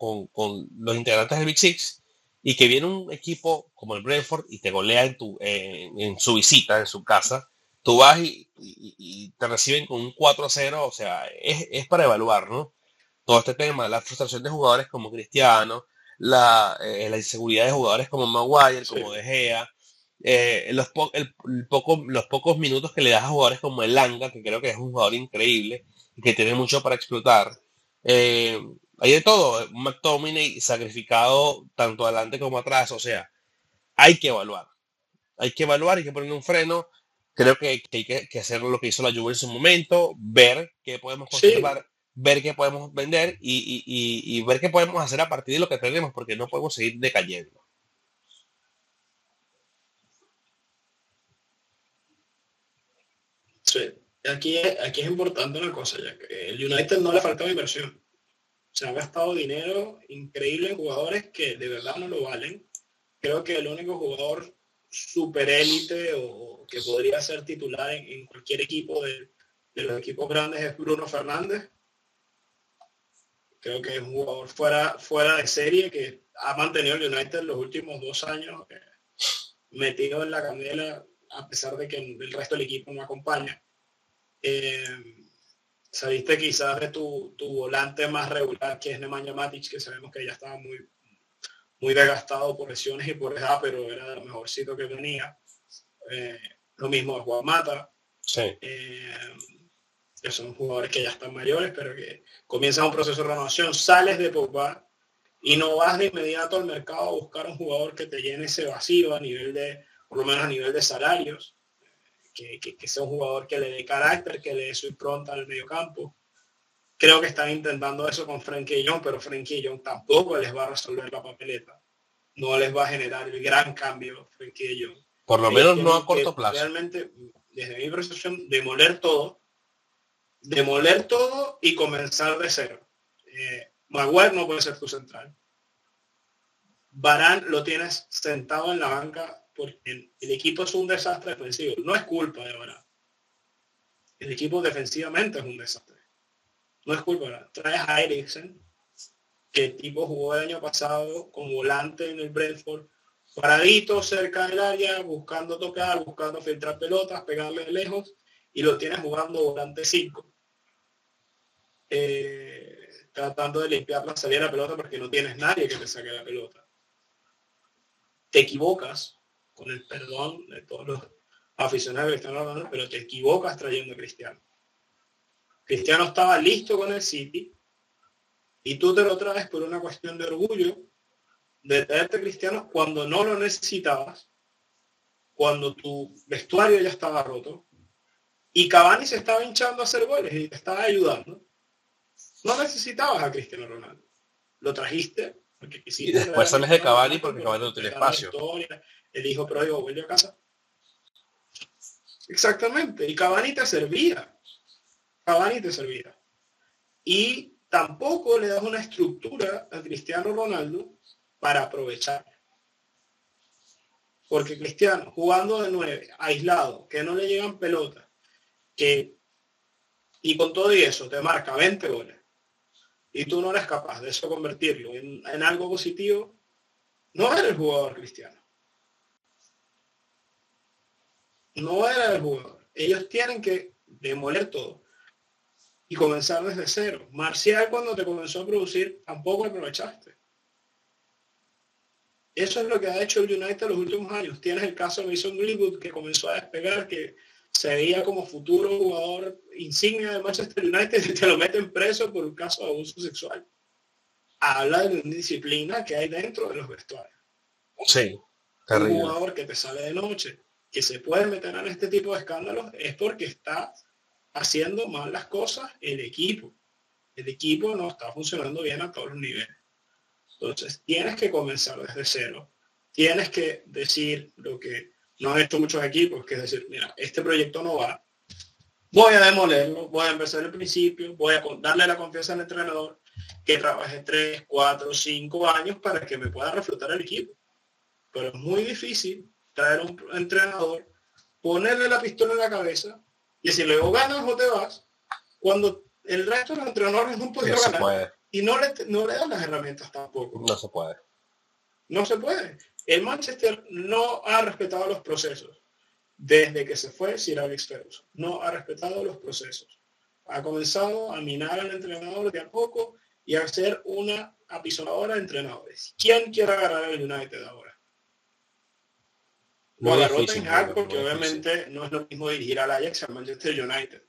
los integrantes del Big Six, y que viene un equipo como el Brentford y te golea en, tu, en su visita, en su casa, tú vas y, te reciben con un 4-0, o sea, es, para evaluar, ¿no? Todo este tema, la frustración de jugadores como Cristiano, la, eh, la inseguridad de jugadores como Maguire, como De Gea, eh, los, el, poco, los pocos minutos que le das a jugadores como el Langa, que creo que es un jugador increíble y que tiene mucho para explotar. Eh, hay de todo. Un McTominay sacrificado tanto adelante como atrás. O sea, hay que evaluar. Hay que evaluar, hay que poner un freno. Creo que, hay que, hacer lo que hizo la Juve en su momento, ver qué podemos conservar, ver qué podemos vender y, ver qué podemos hacer a partir de lo que tenemos, porque no podemos seguir decayendo. Sí, aquí, aquí es importante una cosa, ya que el United no le faltaba inversión se ha gastado dinero increíble en jugadores que de verdad no lo valen. Creo que el único jugador super élite o que podría ser titular en, cualquier equipo de, los equipos grandes es Bruno Fernández. Creo que es un jugador fuera, fuera de serie que ha mantenido el United los últimos dos años eh, metido en la candela a pesar de que el resto del equipo no acompaña. Eh, saliste quizás de tu, volante más regular, que es Nemanja Matic, que sabemos que ya estaba muy, muy desgastado por lesiones y por edad, pero era lo mejorcito que tenía. Eh, lo mismo de Juan Mata. Eh, que son jugadores que ya están mayores, pero que comienzan un proceso de renovación, sales de Pogba y no vas de inmediato al mercado a buscar un jugador que te llene ese vacío a nivel de, por lo menos a nivel de salarios que, sea un jugador que le dé carácter, que le dé su impronta al medio campo. Creo que están intentando eso con Frankie Young, pero Frankie Young tampoco les va a resolver la papeleta. No les va a generar el gran cambio Frankie Young. Por lo menos no a corto plazo. Realmente, desde mi percepción, demoler todo, demoler todo y comenzar de cero. Eh, Maguire no puede ser tu central. Barán lo tienes sentado en la banca porque el, equipo es un desastre defensivo. No es culpa de ahora. El equipo defensivamente es un desastre. No es culpa de ahora. Traes a Eriksen, que el tipo jugó el año pasado como volante en el Brentford, paradito cerca del área, buscando tocar, buscando filtrar pelotas, pegarle de lejos, y lo tienes jugando volante 5. Eh, tratando de limpiar la salida de la pelota porque no tienes nadie que te saque la pelota. Te equivocas, con el perdón de todos los aficionados de Cristiano pero te equivocas trayendo a Cristiano. Cristiano estaba listo con el City y tú te lo traes por una cuestión de orgullo de traerte a Cristiano cuando no lo necesitabas, cuando tu vestuario ya estaba roto y Cavani se estaba hinchando a hacer goles y te estaba ayudando. No necesitabas a Cristiano Ronaldo. Lo trajiste porque quisiste. Y después sales de Cavani porque Cavani no tiene espacio el hijo pródigo vuelve a casa. Exactamente, y Cavani te servía. Cavani te servía. Y tampoco le das una estructura a Cristiano Ronaldo para aprovechar. Porque Cristiano, jugando de nueve, aislado, que no le llegan pelotas, que y con todo y eso te marca 20 goles y tú no eres capaz de eso convertirlo en, algo positivo, no eres jugador cristiano. No era el jugador. Ellos tienen que demoler todo y comenzar desde cero. Marcial cuando te comenzó a producir tampoco aprovechaste. Eso es lo que ha hecho el United los últimos años. Tienes el caso de Mason Greenwood que comenzó a despegar, que se veía como futuro jugador insignia de Manchester United y te lo meten preso por un caso de abuso sexual. Habla de una disciplina que hay dentro de los vestuarios. Sí. Un jugador que te sale de noche, que se puede meter en este tipo de escándalos, es porque está haciendo mal las cosas el equipo. El equipo no está funcionando bien a todos los niveles. Entonces, tienes que comenzar desde cero. Tienes que decir lo que no han hecho muchos equipos, que es decir, mira, este proyecto no va, voy a demolerlo, voy a empezar el principio, voy a darle la confianza al entrenador que trabaje tres, cuatro, cinco años para que me pueda reflotar el equipo. Pero es muy difícil traer un entrenador, ponerle la pistola en la cabeza y decirle o ganas o te vas, cuando el resto de los entrenadores no pueden ganar y no le, no le dan las herramientas tampoco. No se puede. No se puede. El Manchester no ha respetado los procesos desde que se fue Sir Alex Ferguson. No ha respetado los procesos. Ha comenzado a minar al entrenador de a poco y a hacer una apisonadora de entrenadores. ¿Quién quiere agarrar al United ahora? No agarró Ten porque obviamente no es lo mismo dirigir al Ajax al Manchester United.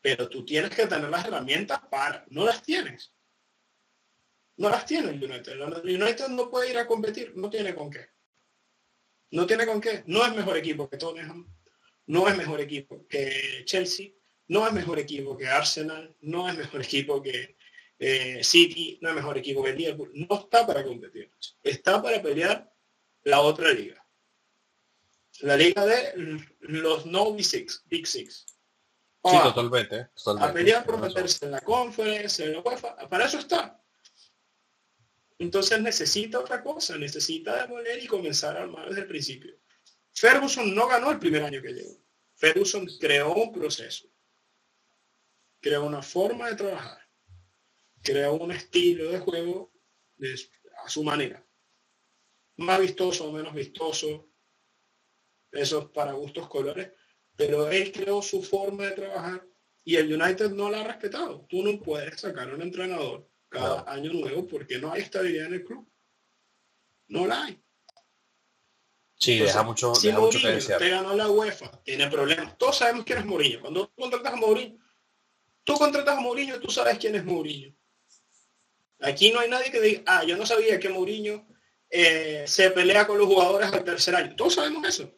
Pero tú tienes que tener las herramientas para. No las tienes. No las tiene el United. El United no puede ir a competir, no tiene con qué. No tiene con qué. No es mejor equipo que Tottenham, no es mejor equipo que Chelsea, no es mejor equipo que Arsenal, no es mejor equipo que eh, City, no es mejor equipo que Liverpool. No está para competir. Está para pelear la otra liga. La liga de los no Big Six. Big Six. sí, totalmente, A pelear por meterse en la conferencia, en la UEFA. Para eso está. Entonces necesita otra cosa, necesita demoler y comenzar a armar desde el principio. Ferguson no ganó el primer año que llegó. Ferguson creó un proceso, creó una forma de trabajar, creó un estilo de juego a su manera. Más vistoso o menos vistoso, eso para gustos colores, pero él creó su forma de trabajar y el United no la ha respetado. Tú no puedes sacar a un entrenador cada año nuevo porque no hay estabilidad en el club. No la hay. Sí, deja mucho, si deja mucho te ganó la UEFA, tiene problemas. Todos sabemos quién es Mourinho. Cuando tú contratas a Mourinho, tú contratas a Mourinho, tú sabes quién es Mourinho. Aquí no hay nadie que diga, ah, yo no sabía que Mourinho eh, se pelea con los jugadores al tercer año. Todos sabemos eso.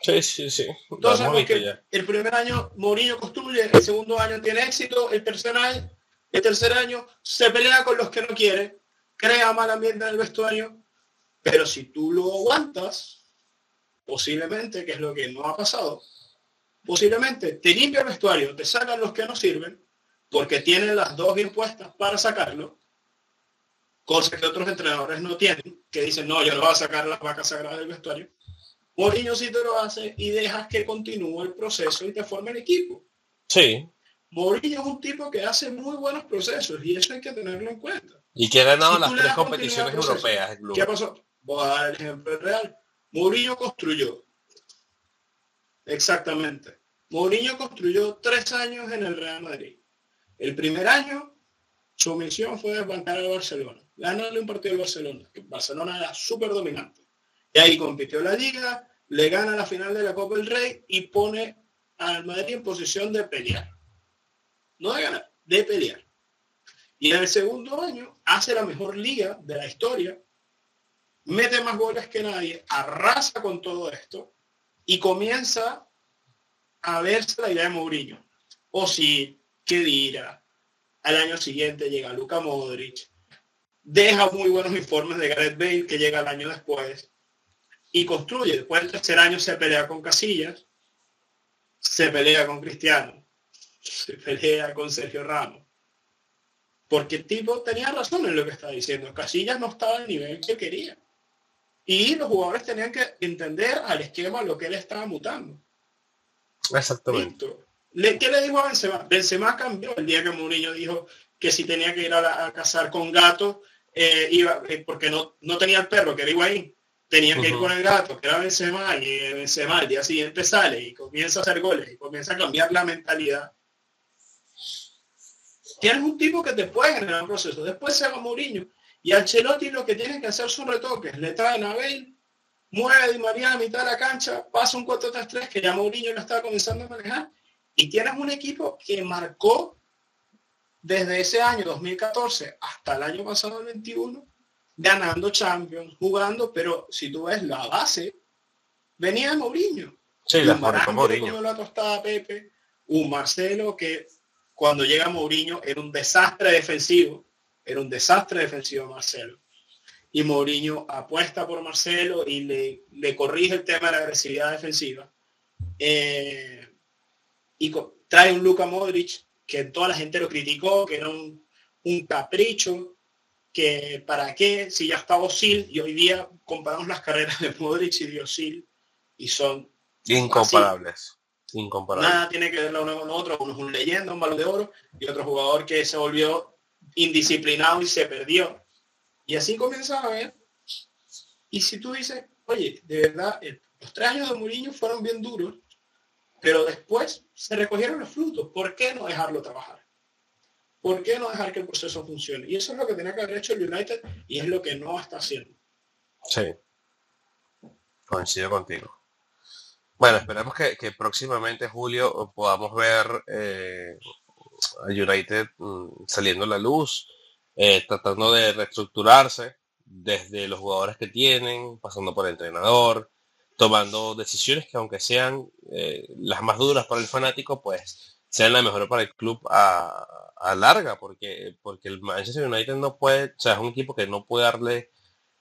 Sí, sí, sí. Todos sabemos que el primer año Mourinho construye, el segundo año tiene éxito, el tercer año el tercer año se pelea con los que no quiere, crea mal ambiente en el vestuario, pero si tú lo aguantas, posiblemente, que es lo que no ha pasado, posiblemente te limpia el vestuario, te sacan los que no sirven, porque tienen las dos bien puestas para sacarlo, cosa que otros entrenadores no tienen, que dicen, no, yo no voy a sacar las vacas sagradas del vestuario. Mourinho sí te lo hace y dejas que continúe el proceso y te forme el equipo. Sí, Mourinho es un tipo que hace muy buenos procesos y eso hay que tenerlo en cuenta. Y que ha ganado las tres competiciones europeas. ¿Qué pasó? Voy a dar el ejemplo real. Mourinho construyó. Exactamente. Mourinho construyó tres años en el Real Madrid. El primer año, su misión fue desbancar al Barcelona. Ganarle un partido al Barcelona, que Barcelona era súper dominante. Y ahí compitió la liga, le gana la final de la Copa del Rey y pone al Madrid en posición de pelear no de ganar, de pelear. Y en el segundo año hace la mejor liga de la historia, mete más goles que nadie, arrasa con todo esto y comienza a verse la idea de Mourinho. O si, ¿qué dirá? Al año siguiente llega Luca Modric, deja muy buenos informes de Gareth Bale que llega el año después y construye. Después del tercer año se pelea con Casillas, se pelea con Cristiano, se pelea con Sergio Ramos. Porque el tipo tenía razón en lo que estaba diciendo. Casillas no estaba al nivel que quería. Y los jugadores tenían que entender al esquema lo que él estaba mutando. Exactamente. ¿Qué le dijo a Benzema? Benzema cambió el día que Mourinho dijo que si tenía que ir a, cazar con gatos, eh, iba, eh, porque no, no tenía el perro, que era ahí tenía que ir con el gato, que era Benzema, y Benzema al día siguiente sale y comienza a hacer goles y comienza a cambiar la mentalidad. Tienes un tipo que te puede generar un proceso. Después se va Mourinho y Ancelotti lo que tiene que hacer son retoques. Le traen a Bale, mueve a Di María a mitad de la cancha, pasa un 4-3-3 que ya Mourinho lo estaba comenzando a manejar y tienes un equipo que marcó desde ese año 2014 hasta el año pasado, el 21, ganando Champions, jugando, pero si tú ves la base, venía de Mourinho. Sí, la Mourinho. la tostada Pepe, un Marcelo que cuando llega Mourinho era un desastre defensivo, era un desastre defensivo Marcelo. Y Mourinho apuesta por Marcelo y le, le corrige el tema de la agresividad defensiva. Eh, y trae un Luka Modric que toda la gente lo criticó, que era un, un capricho, que para qué, si ya está Osil, y hoy día comparamos las carreras de Modric y de y son incomparables. Incomparables. Nada tiene que ver uno con otro, uno es un leyenda, un balón de oro, y otro jugador que se volvió indisciplinado y se perdió. Y así comienza a ver. Y si tú dices, oye, de verdad, los tres años de Mourinho fueron bien duros, pero después se recogieron los frutos. ¿Por qué no dejarlo trabajar? ¿Por qué no dejar que el proceso funcione? Y eso es lo que tenía que haber hecho el United y es lo que no está haciendo. Sí. Coincido contigo. Bueno, esperemos que, próximamente, Julio, podamos ver eh, a United mm, saliendo a la luz, eh, tratando de reestructurarse desde los jugadores que tienen, pasando por el entrenador, tomando decisiones que aunque sean eh, las más duras para el fanático, pues sean las mejores para el club a, larga, porque, porque el Manchester United no puede, o sea, es un equipo que no puede darle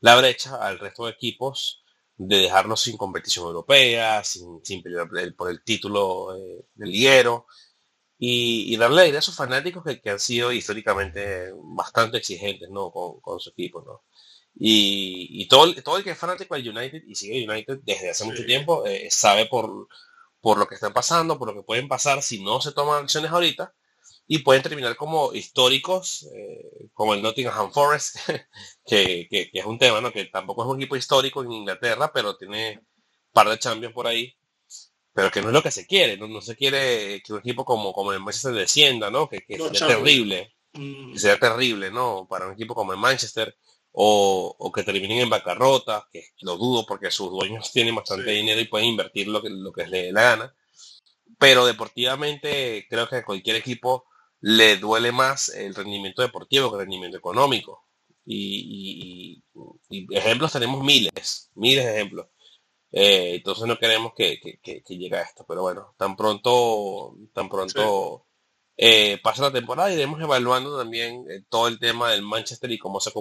la brecha al resto de equipos de dejarlos sin competición europea, sin, sin pelear por el título eh, del hierro, y, darle la idea a sus fanáticos que, han sido históricamente bastante exigentes ¿no? con, su equipo. ¿no? Y, todo, todo el que es fanático del United y sigue United desde hace mucho tiempo eh, sabe por, por lo que están pasando, por lo que pueden pasar si no se toman acciones ahorita y pueden terminar como históricos, eh, como el Nottingham Forest, que, es un tema, ¿no? Que tampoco es un equipo histórico en Inglaterra, pero tiene par de champions por ahí, pero que no es lo que se quiere, no, se quiere que un equipo como, como el Manchester descienda, ¿no? Que, que sería terrible, mm. que sería terrible, ¿no? Para un equipo como el Manchester, o, que terminen en bancarrota, que lo dudo porque sus dueños tienen bastante dinero y pueden invertir lo que, lo que les dé la gana. Pero deportivamente creo que cualquier equipo le duele más el rendimiento deportivo que el rendimiento económico. Y, ejemplos tenemos miles, miles de ejemplos. Eh, entonces no queremos que, llegue a esto. Pero bueno, tan pronto, tan pronto eh, pasa la temporada, iremos evaluando también eh, todo el tema del Manchester y cómo se ha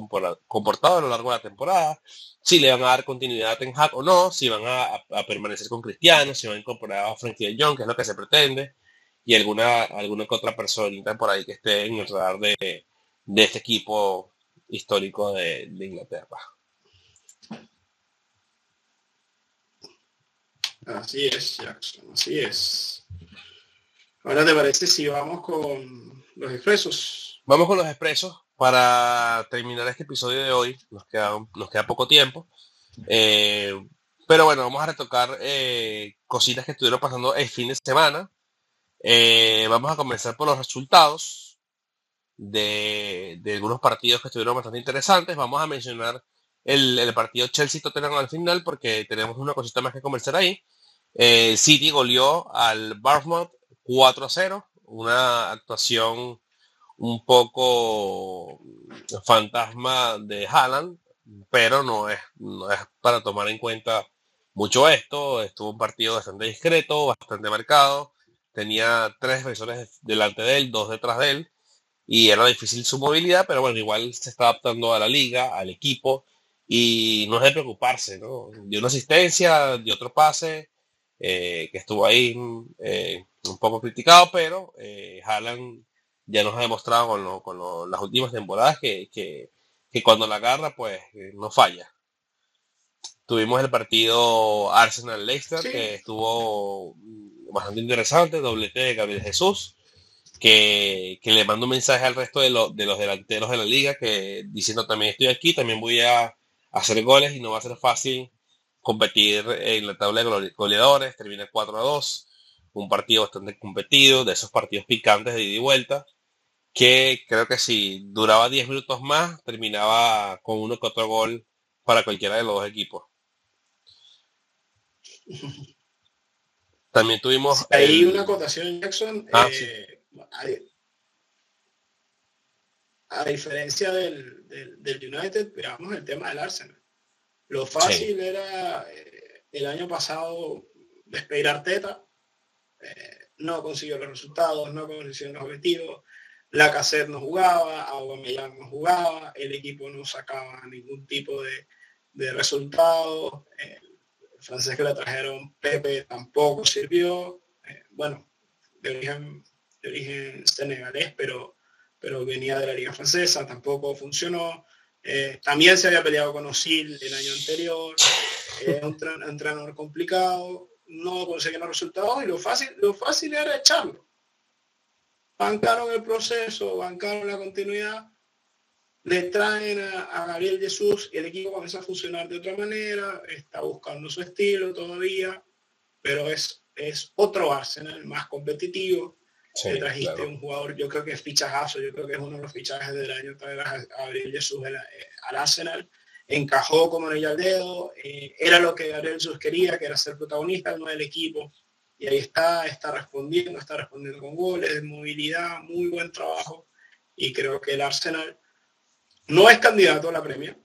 comportado a lo largo de la temporada, si le van a dar continuidad a Ten Hag o no, si van a, permanecer con Cristiano, si van a incorporar a Frankie de Jong, que es lo que se pretende, y alguna, alguna que otra personita por ahí que esté en el radar de, este equipo histórico de, de Inglaterra. Así es, Jackson, así es. Ahora te parece si vamos con los expresos. Vamos con los expresos para terminar este episodio de hoy. Nos queda, nos queda poco tiempo. Eh, pero bueno, vamos a retocar eh, cositas que estuvieron pasando el fin de semana. Eh, vamos a comenzar por los resultados de, algunos partidos que estuvieron bastante interesantes. Vamos a mencionar el, el partido Chelsea-Tottenham al final porque tenemos una cosita más que conversar ahí. City goleó al Bournemouth 4 a 0, una actuación un poco fantasma de Haaland, pero no es, no es para tomar en cuenta mucho esto. Estuvo un partido bastante discreto, bastante marcado. Tenía tres defensores delante de él, dos detrás de él, y era difícil su movilidad, pero bueno, igual se está adaptando a la liga, al equipo, y no es de preocuparse, ¿no? De una asistencia, de otro pase, eh, que estuvo ahí eh, un poco criticado, pero eh, Haaland ya nos ha demostrado con, con las últimas temporadas que, que, cuando la agarra, pues no falla. Tuvimos el partido Arsenal-Leicester, que estuvo bastante interesante, doblete de Gabriel Jesús, que, le mando un mensaje al resto de, de, los delanteros de la liga, que diciendo también estoy aquí, también voy a hacer goles y no va a ser fácil competir en la tabla de goleadores, termina 4 a 2, un partido bastante competido, de esos partidos picantes de ida y vuelta, que creo que si duraba 10 minutos más, terminaba con uno que otro gol para cualquiera de los dos equipos. También tuvimos... Ahí una acotación, Jackson. Ah, eh, a, diferencia del, del, United, veamos el tema del Arsenal. Lo fácil era eh, el año pasado despedir a Arteta, eh, no consiguió los resultados, no consiguió los objetivos, la cassette no jugaba, Aubameyang no jugaba, el equipo no sacaba ningún tipo de, de resultados, francés que le trajeron Pepe tampoco sirvió, eh, bueno, de origen, de origen senegalés, pero, pero venía de la liga francesa, tampoco funcionó, eh, también se había peleado con Osil el año anterior, eh, un, entrenador complicado, no conseguía los resultados y lo fácil, lo fácil era echarlo. Bancaron el proceso, bancaron la continuidad, le traen a, Gabriel Jesús y el equipo comienza a funcionar de otra manera, está buscando su estilo todavía, pero es, es otro Arsenal más competitivo. Sí, trajiste un jugador, yo creo que es fichajazo, yo creo que es uno de los fichajes del año traer a Gabriel Jesús eh, al Arsenal. Encajó como anillo al dedo, eh, era lo que Gabriel Jesús quería, que era ser protagonista no del equipo, y ahí está, está respondiendo, está respondiendo con goles, movilidad, muy buen trabajo, y creo que el Arsenal no es candidato a la premia,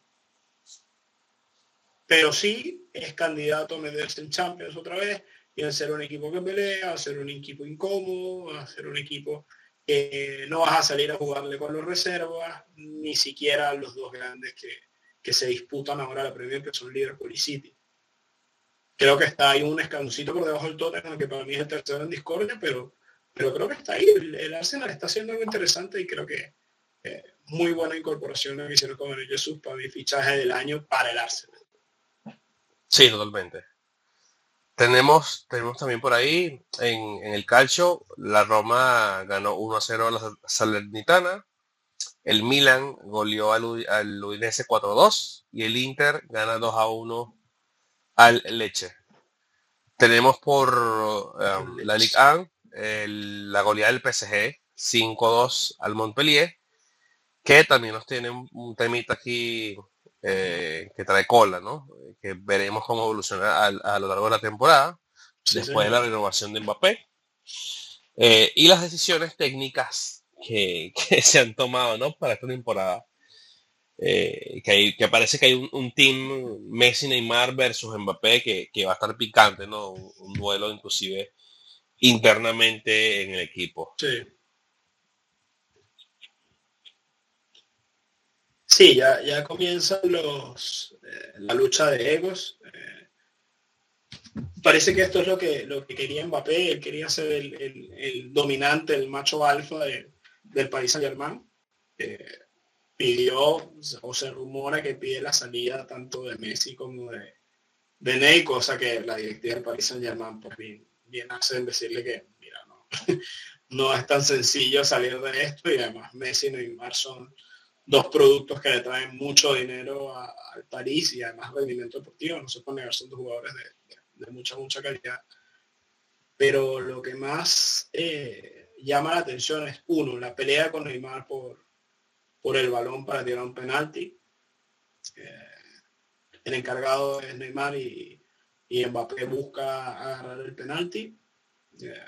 pero sí es candidato a meterse en Champions otra vez y a ser un equipo que pelea, a ser un equipo incómodo, a ser un equipo que no vas a salir a jugarle con los reservas, ni siquiera los dos grandes que, que se disputan ahora la Premier, que son Liverpool y City. Creo que está ahí un escaloncito por debajo del Tottenham, que para mí es el tercero en discordia, pero, pero creo que está ahí. El, Arsenal está haciendo algo interesante y creo que eh, muy buena incorporación lo que hicieron con el Jesús para mi fichaje del año para el Arsenal. Sí, totalmente. Tenemos, tenemos también por ahí en, en el calcio, la Roma ganó 1 a 0 a la Salernitana. El Milan goleó al, al Udinese 4-2 y el Inter gana 2-1 al Leche. Tenemos por um, la Ligue 1 la goleada del PSG 5-2 al Montpellier, que también nos tiene un, temita aquí eh, que trae cola, ¿no? Que veremos cómo evoluciona a, lo largo de la temporada, después de la renovación de Mbappé. Eh, y las decisiones técnicas que, se han tomado ¿no? para esta temporada. Eh, que, que parece que hay un, team Messi Neymar versus Mbappé que, va a estar picante, ¿no? Un, duelo inclusive internamente en el equipo. Sí. Sí, ya, ya comienzan los eh, la lucha de egos. Eh, parece que esto es lo que, lo que quería Mbappé, él quería ser el, el dominante, el macho alfa de, del país Saint Germain eh, pidió o se rumora que pide la salida tanto de Messi como de, de Ney, cosa que la directiva del Paris Saint Germain por bien, bien hace en decirle que mira no, no es tan sencillo salir de esto y además Messi y Neymar son dos productos que le traen mucho dinero al París y además rendimiento deportivo, no se puede negar, son dos jugadores de, mucha, mucha calidad. Pero lo que más eh, llama la atención es uno, la pelea con Neymar por, por el balón para tirar un penalti. Eh, el encargado es Neymar y, y, Mbappé busca agarrar el penalti. Eh,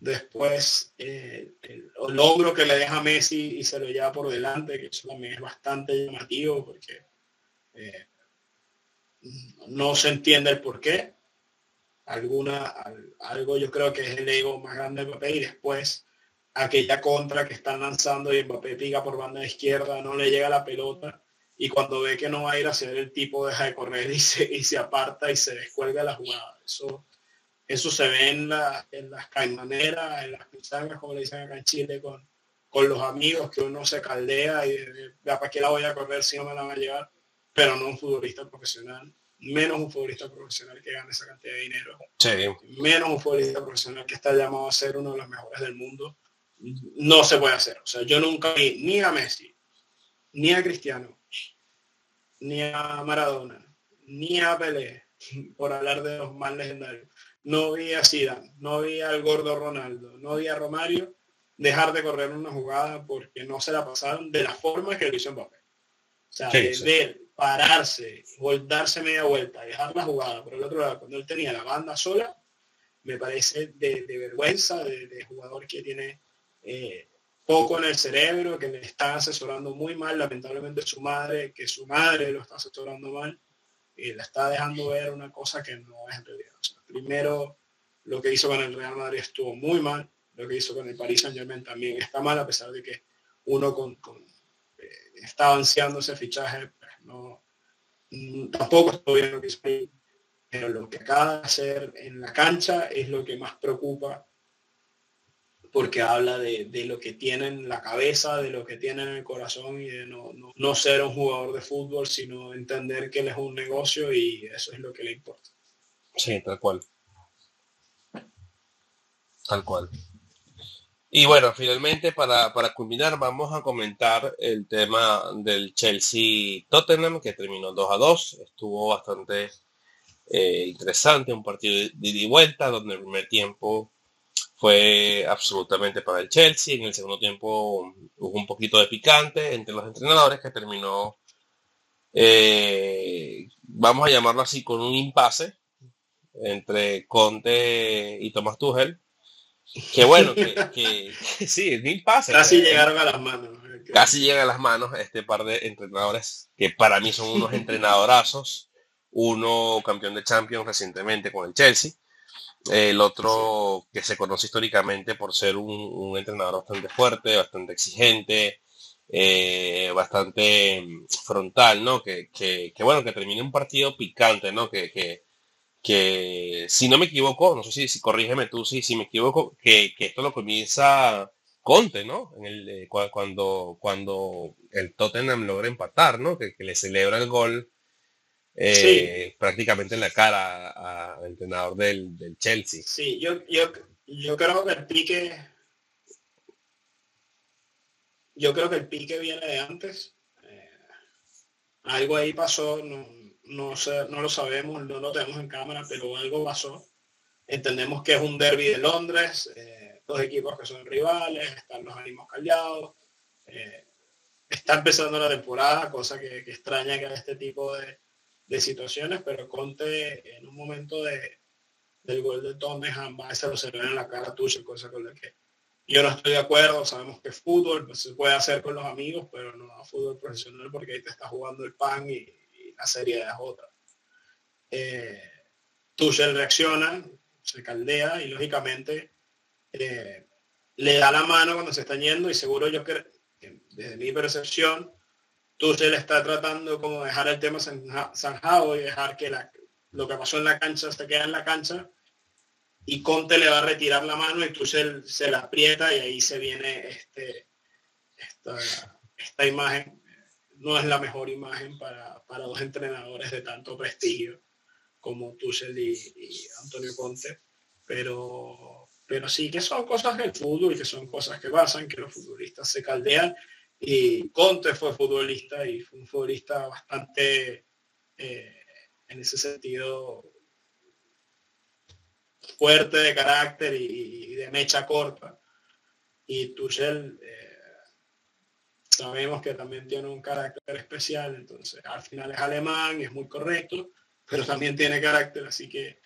después eh, el, logro que le deja Messi y se lo lleva por delante, que eso también es bastante llamativo porque no se entiende el por qué alguna, algo yo creo que es el ego más grande de Mbappé y después aquella contra que están lanzando y Mbappé pica por banda izquierda, no le llega la pelota y cuando ve que no va a ir a hacer el tipo deja de correr y se, y se aparta y se descuelga la jugada. Eso, eso se ve en, la, en las caimaneras, en las pisangas, como le dicen acá en Chile, con, con los amigos que uno se caldea y para qué la voy a correr si no me la van a llevar, pero no un futbolista profesional, menos un futbolista profesional que gane esa cantidad de dinero, menos un futbolista profesional que está llamado a ser uno de los mejores del mundo, no se puede hacer. O sea, yo nunca vi ni a Messi, ni a Cristiano, ni a Maradona, ni a Pelé, por hablar de los más legendarios. No vi a Zidane, no vi al gordo Ronaldo, no vi a Romario dejar de correr una jugada porque no se la pasaron de la forma que lo hizo Mbappé. O sea, de pararse, voltarse media vuelta, dejar la jugada por el otro lado, cuando él tenía la banda sola, me parece de, vergüenza, de, jugador que tiene eh, poco en el cerebro, que le está asesorando muy mal, lamentablemente su madre, que su madre lo está asesorando mal, y le está dejando ver una cosa que no es en realidad. Primero, lo que hizo con el Real Madrid estuvo muy mal, lo que hizo con el Paris Saint Germain también está mal, a pesar de que uno con, eh, está ansiando ese fichaje, pues no, mm, tampoco estoy bien lo que hizo pero lo que acaba de hacer en la cancha es lo que más preocupa porque habla de, lo que tiene en la cabeza, de lo que tiene en el corazón y de no, ser un jugador de fútbol, sino entender que él es un negocio y eso es lo que le importa. Sí, tal cual. Tal cual. Y bueno, finalmente para, para culminar vamos a comentar el tema del Chelsea-Tottenham que terminó 2 a 2. Estuvo bastante eh, interesante, un partido de ida y vuelta donde el primer tiempo fue absolutamente para el Chelsea. En el segundo tiempo hubo un poquito de picante entre los entrenadores que terminó, eh, vamos a llamarlo así, con un impasse entre Conte y Thomas Tuchel. Que bueno, que, que, sí, impasse. Casi llegaron a las manos. Casi llegan a las manos este par de entrenadores que para mí son unos entrenadorazos. Uno campeón de Champions recientemente con el Chelsea el otro que se conoce históricamente por ser un, entrenador bastante fuerte, bastante exigente, eh, bastante frontal, ¿no? Que, bueno, que termine un partido picante, ¿no? Que, que, si no me equivoco, no sé si, si corrígeme tú, si, si me equivoco, que, esto lo comienza Conte, ¿no? En el, eh, cuando, cuando el Tottenham logra empatar, ¿no? Que, que le celebra el gol eh, prácticamente en la cara al entrenador del, Chelsea. Sí, yo, yo, yo creo que el pique, yo creo que el pique viene de antes. Eh, algo ahí pasó, no, no, sé, no lo sabemos, no lo tenemos en cámara, pero algo pasó. Entendemos que es un derby de Londres, eh, dos equipos que son rivales, están los ánimos callados. está empezando la temporada, cosa que, extraña que este tipo de, de situaciones, pero Conte en un momento de, del gol de Tottenham va a se lo se en la cara tuya, cosa con la que yo no estoy de acuerdo, sabemos que fútbol pues, se puede hacer con los amigos, pero no a fútbol profesional porque ahí te está jugando el pan y, la serie es otra. Eh, Tuchel reacciona, se caldea y lógicamente eh, le da la mano cuando se está yendo y seguro yo que desde mi percepción le está tratando como dejar el tema zanjado y dejar que lo que pasó en la cancha se queda en la cancha y Conte le va a retirar la mano y Tuchel se la aprieta y ahí se viene este, esta, imagen. No es la mejor imagen para, dos entrenadores de tanto prestigio como Tuchel y, y, Antonio Conte, pero, pero sí que son cosas del fútbol y que son cosas que pasan, que los futbolistas se caldean y Conte fue futbolista y fue un futbolista bastante, eh, en ese sentido, fuerte de carácter y, de mecha corta. Y Tuchel eh, sabemos que también tiene un carácter especial, entonces al final es alemán, es muy correcto, pero también tiene carácter, así que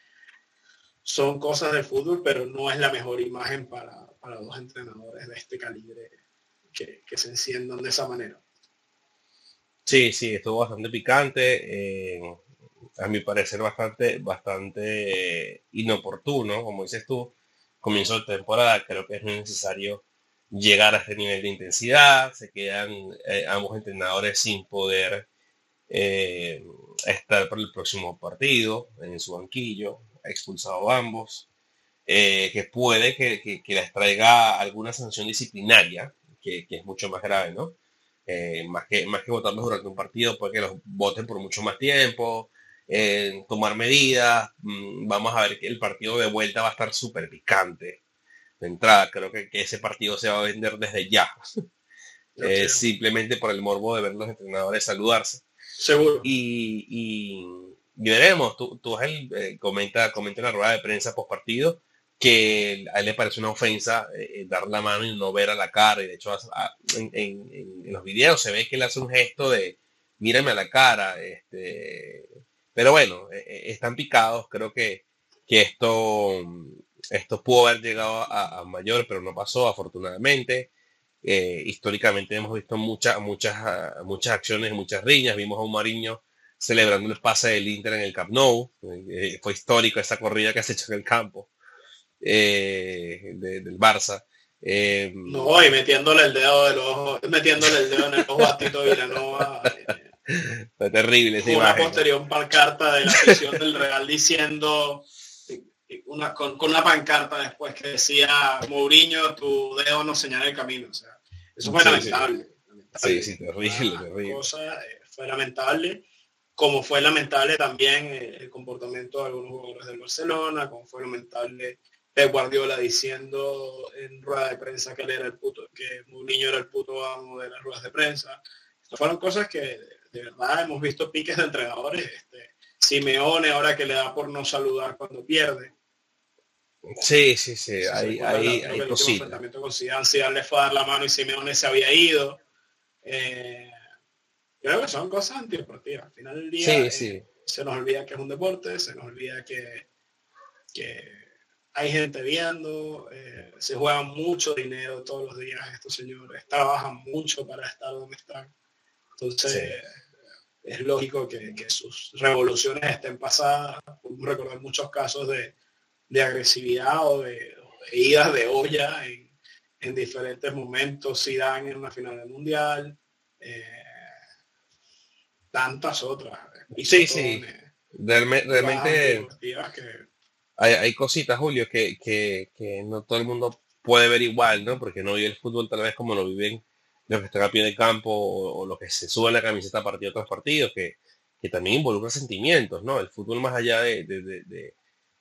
son cosas del fútbol, pero no es la mejor imagen para, para dos entrenadores de este calibre que, se enciendan de esa manera. Sí, sí, estuvo bastante picante, eh, a mi parecer bastante, bastante inoportuno, como dices tú, comienzo de temporada, creo que es necesario llegar a este nivel de intensidad, se quedan eh, ambos entrenadores sin poder eh, estar por el próximo partido en su banquillo, expulsado a ambos, que puede que, que, les traiga alguna sanción disciplinaria que, es mucho más grave, ¿no? Eh, más que más que votarlos durante un partido, puede que los voten por mucho más tiempo, tomar medidas. Mm, vamos a ver que el partido de vuelta va a estar súper picante. De entrada, creo que, ese partido se va a vender desde ya. Eh, simplemente por el morbo de ver los entrenadores saludarse. Seguro. Y, veremos, tú, tú eh, comenta, comenta en la rueda de prensa post partido que a él le parece una ofensa eh, dar la mano y no ver a la cara. Y de hecho en, los videos se ve que él hace un gesto de mírame a la cara. Este, pero bueno, están picados. Creo que, que esto esto pudo haber llegado a, mayor, pero no pasó, afortunadamente. Eh, históricamente hemos visto muchas, muchas, ah, muchas acciones, muchas riñas. Vimos a un Mariño celebrando el pase del Inter en el Camp Nou. Eh, fue histórico esa corrida que has hecho en el campo eh, del Barça. no, y metiéndole el dedo del ojo, metiéndole el dedo en el ojo a Tito Villanova. Fue terrible. Una posterior pancarta de la afición del Real diciendo una, con, una pancarta después que decía Mourinho, tu dedo no señala el camino. O sea, eso fue lamentable, Sí, sí, terrible, terrible. Eh, fue lamentable, como fue lamentable también eh, el comportamiento de algunos jugadores del Barcelona, como fue lamentable Pep Guardiola diciendo en rueda de prensa que él era el puto, que Mourinho era el puto amo de las ruedas de prensa. Estas fueron cosas que de verdad hemos visto piques de entrenadores. Este, Simeone ahora que le da por no saludar cuando pierde. Sí, sí, sí, hay, hay, hay cositas. con Zidane, le fue a dar la mano y Simeone se había ido. Eh, creo que son cosas antideportivas. Al final del día eh, se nos olvida que es un deporte, se nos olvida que, que hay gente viendo, eh, se juegan mucho dinero todos los días estos señores, trabajan mucho para estar donde están. Entonces, es lógico que, sus revoluciones estén pasadas. Podemos recordar muchos casos de, agresividad o de, idas de olla en, diferentes momentos, si dan en una final del mundial, eh, tantas otras. Sí, sí. realmente hay, cositas, Julio, que, que, no todo el mundo puede ver igual, ¿no? Porque no vive el fútbol tal vez como lo viven los que están a pie de campo o, los que se suben la camiseta a partir de otros partidos, que, también involucra sentimientos, ¿no? El fútbol más allá de, de,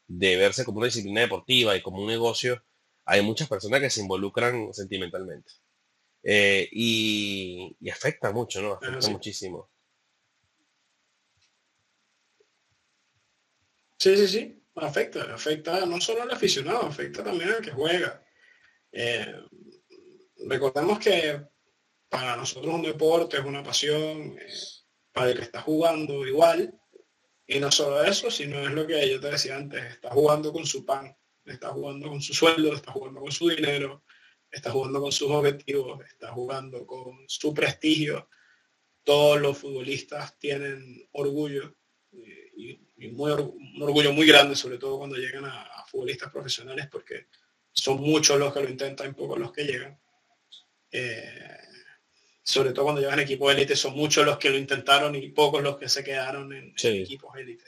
verse como una disciplina deportiva y como un negocio, hay muchas personas que se involucran sentimentalmente. Eh, y, afecta mucho, ¿no? Afecta muchísimo. Sí, sí, sí. Afecta, afecta no solo al aficionado, afecta también al que juega. Eh, recordemos que para nosotros un deporte es una pasión, eh, para el que está jugando igual. Y no solo eso, sino es lo que yo te decía antes, está jugando con su pan, está jugando con su sueldo, está jugando con su dinero, está jugando con sus objetivos, está jugando con su prestigio. Todos los futbolistas tienen orgullo y, muy, un orgullo muy grande, sobre todo cuando llegan a, futbolistas profesionales, porque son muchos los que lo intentan pocos los que llegan. Eh, sobre todo cuando llegan equipos élite, son muchos los que lo intentaron y pocos los que se quedaron en, equipos élite.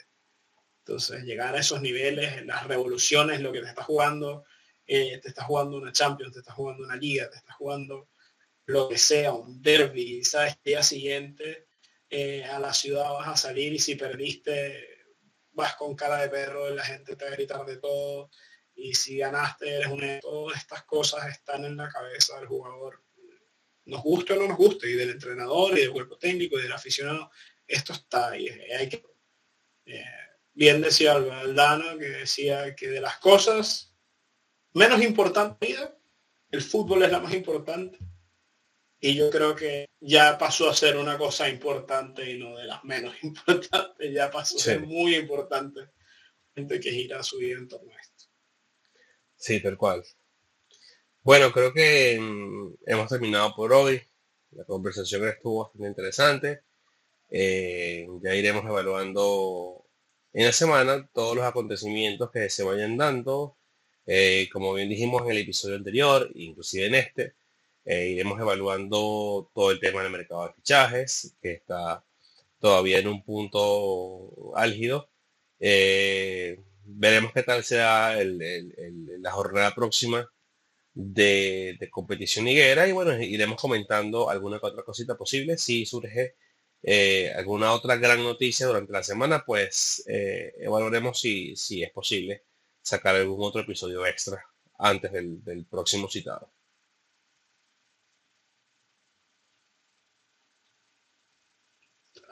Entonces, llegar a esos niveles, las revoluciones, lo que te está jugando, eh, te está jugando una Champions, te está jugando una liga, te está jugando lo que sea, un derby, sabes, el día siguiente eh, a la ciudad vas a salir y si perdiste vas con cara de perro, la gente te va a gritar de todo y si ganaste eres un... Todas estas cosas están en la cabeza del jugador nos guste o no nos guste, y del entrenador, y del cuerpo técnico, y del aficionado, esto está ahí. Hay que, eh, bien decía Aldana, que decía que de las cosas menos importantes vida, el fútbol es la más importante. Y yo creo que ya pasó a ser una cosa importante y no de las menos importantes, ya pasó a ser muy importante gente que gira su vida en torno a esto. Sí, tal cual. Bueno, creo que mm, hemos terminado por hoy. La conversación estuvo bastante interesante. Eh, ya iremos evaluando en la semana todos los acontecimientos que se vayan dando. Eh, como bien dijimos en el episodio anterior, inclusive en este, eh, iremos evaluando todo el tema del mercado de fichajes, que está todavía en un punto álgido. veremos qué tal será la jornada próxima de, competición higuera y bueno, iremos comentando alguna otra cosita posible. Si surge eh, alguna otra gran noticia durante la semana, pues eh, evaluaremos si, si es posible sacar algún otro episodio extra antes del, próximo citado.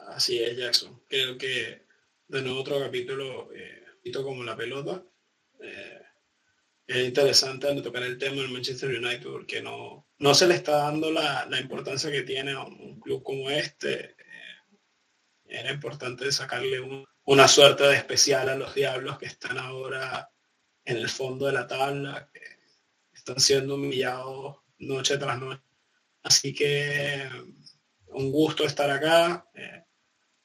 Así es, Jackson. Creo que de nuevo otro capítulo, eh, como la pelota. Eh, es interesante tocar el tema del Manchester United porque no, no se le está dando la, importancia que tiene un club como este. Eh, era importante sacarle una suerte de especial a los diablos que están ahora en el fondo de la tabla, que están siendo humillados noche tras noche. Así que un gusto estar acá. Eh,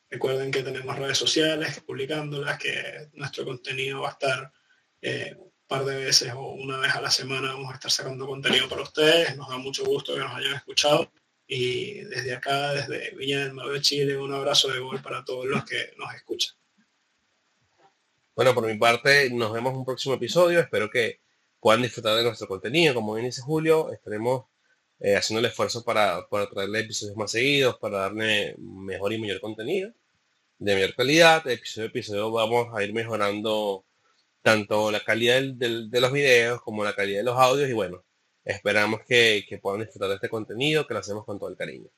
recuerden que tenemos redes sociales publicándolas, que nuestro contenido va a estar eh, par de veces o una vez a la semana vamos a estar sacando contenido para ustedes. Nos da mucho gusto que nos hayan escuchado. Y desde acá, desde Viña del Mar de Chile, un abrazo de gol para todos los que nos escuchan. Bueno, por mi parte, nos vemos en un próximo episodio. Espero que puedan disfrutar de nuestro contenido. Como bien dice Julio, estaremos eh, haciendo el esfuerzo para, para traerle episodios más seguidos, para darle mejor y mayor contenido, de mayor calidad. episodio a episodio vamos a ir mejorando tanto la calidad de los videos como la calidad de los audios y bueno, esperamos que, que puedan disfrutar de este contenido, que lo hacemos con todo el cariño.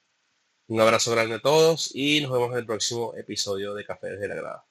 Un abrazo grande a todos y nos vemos en el próximo episodio de Café desde la Grada.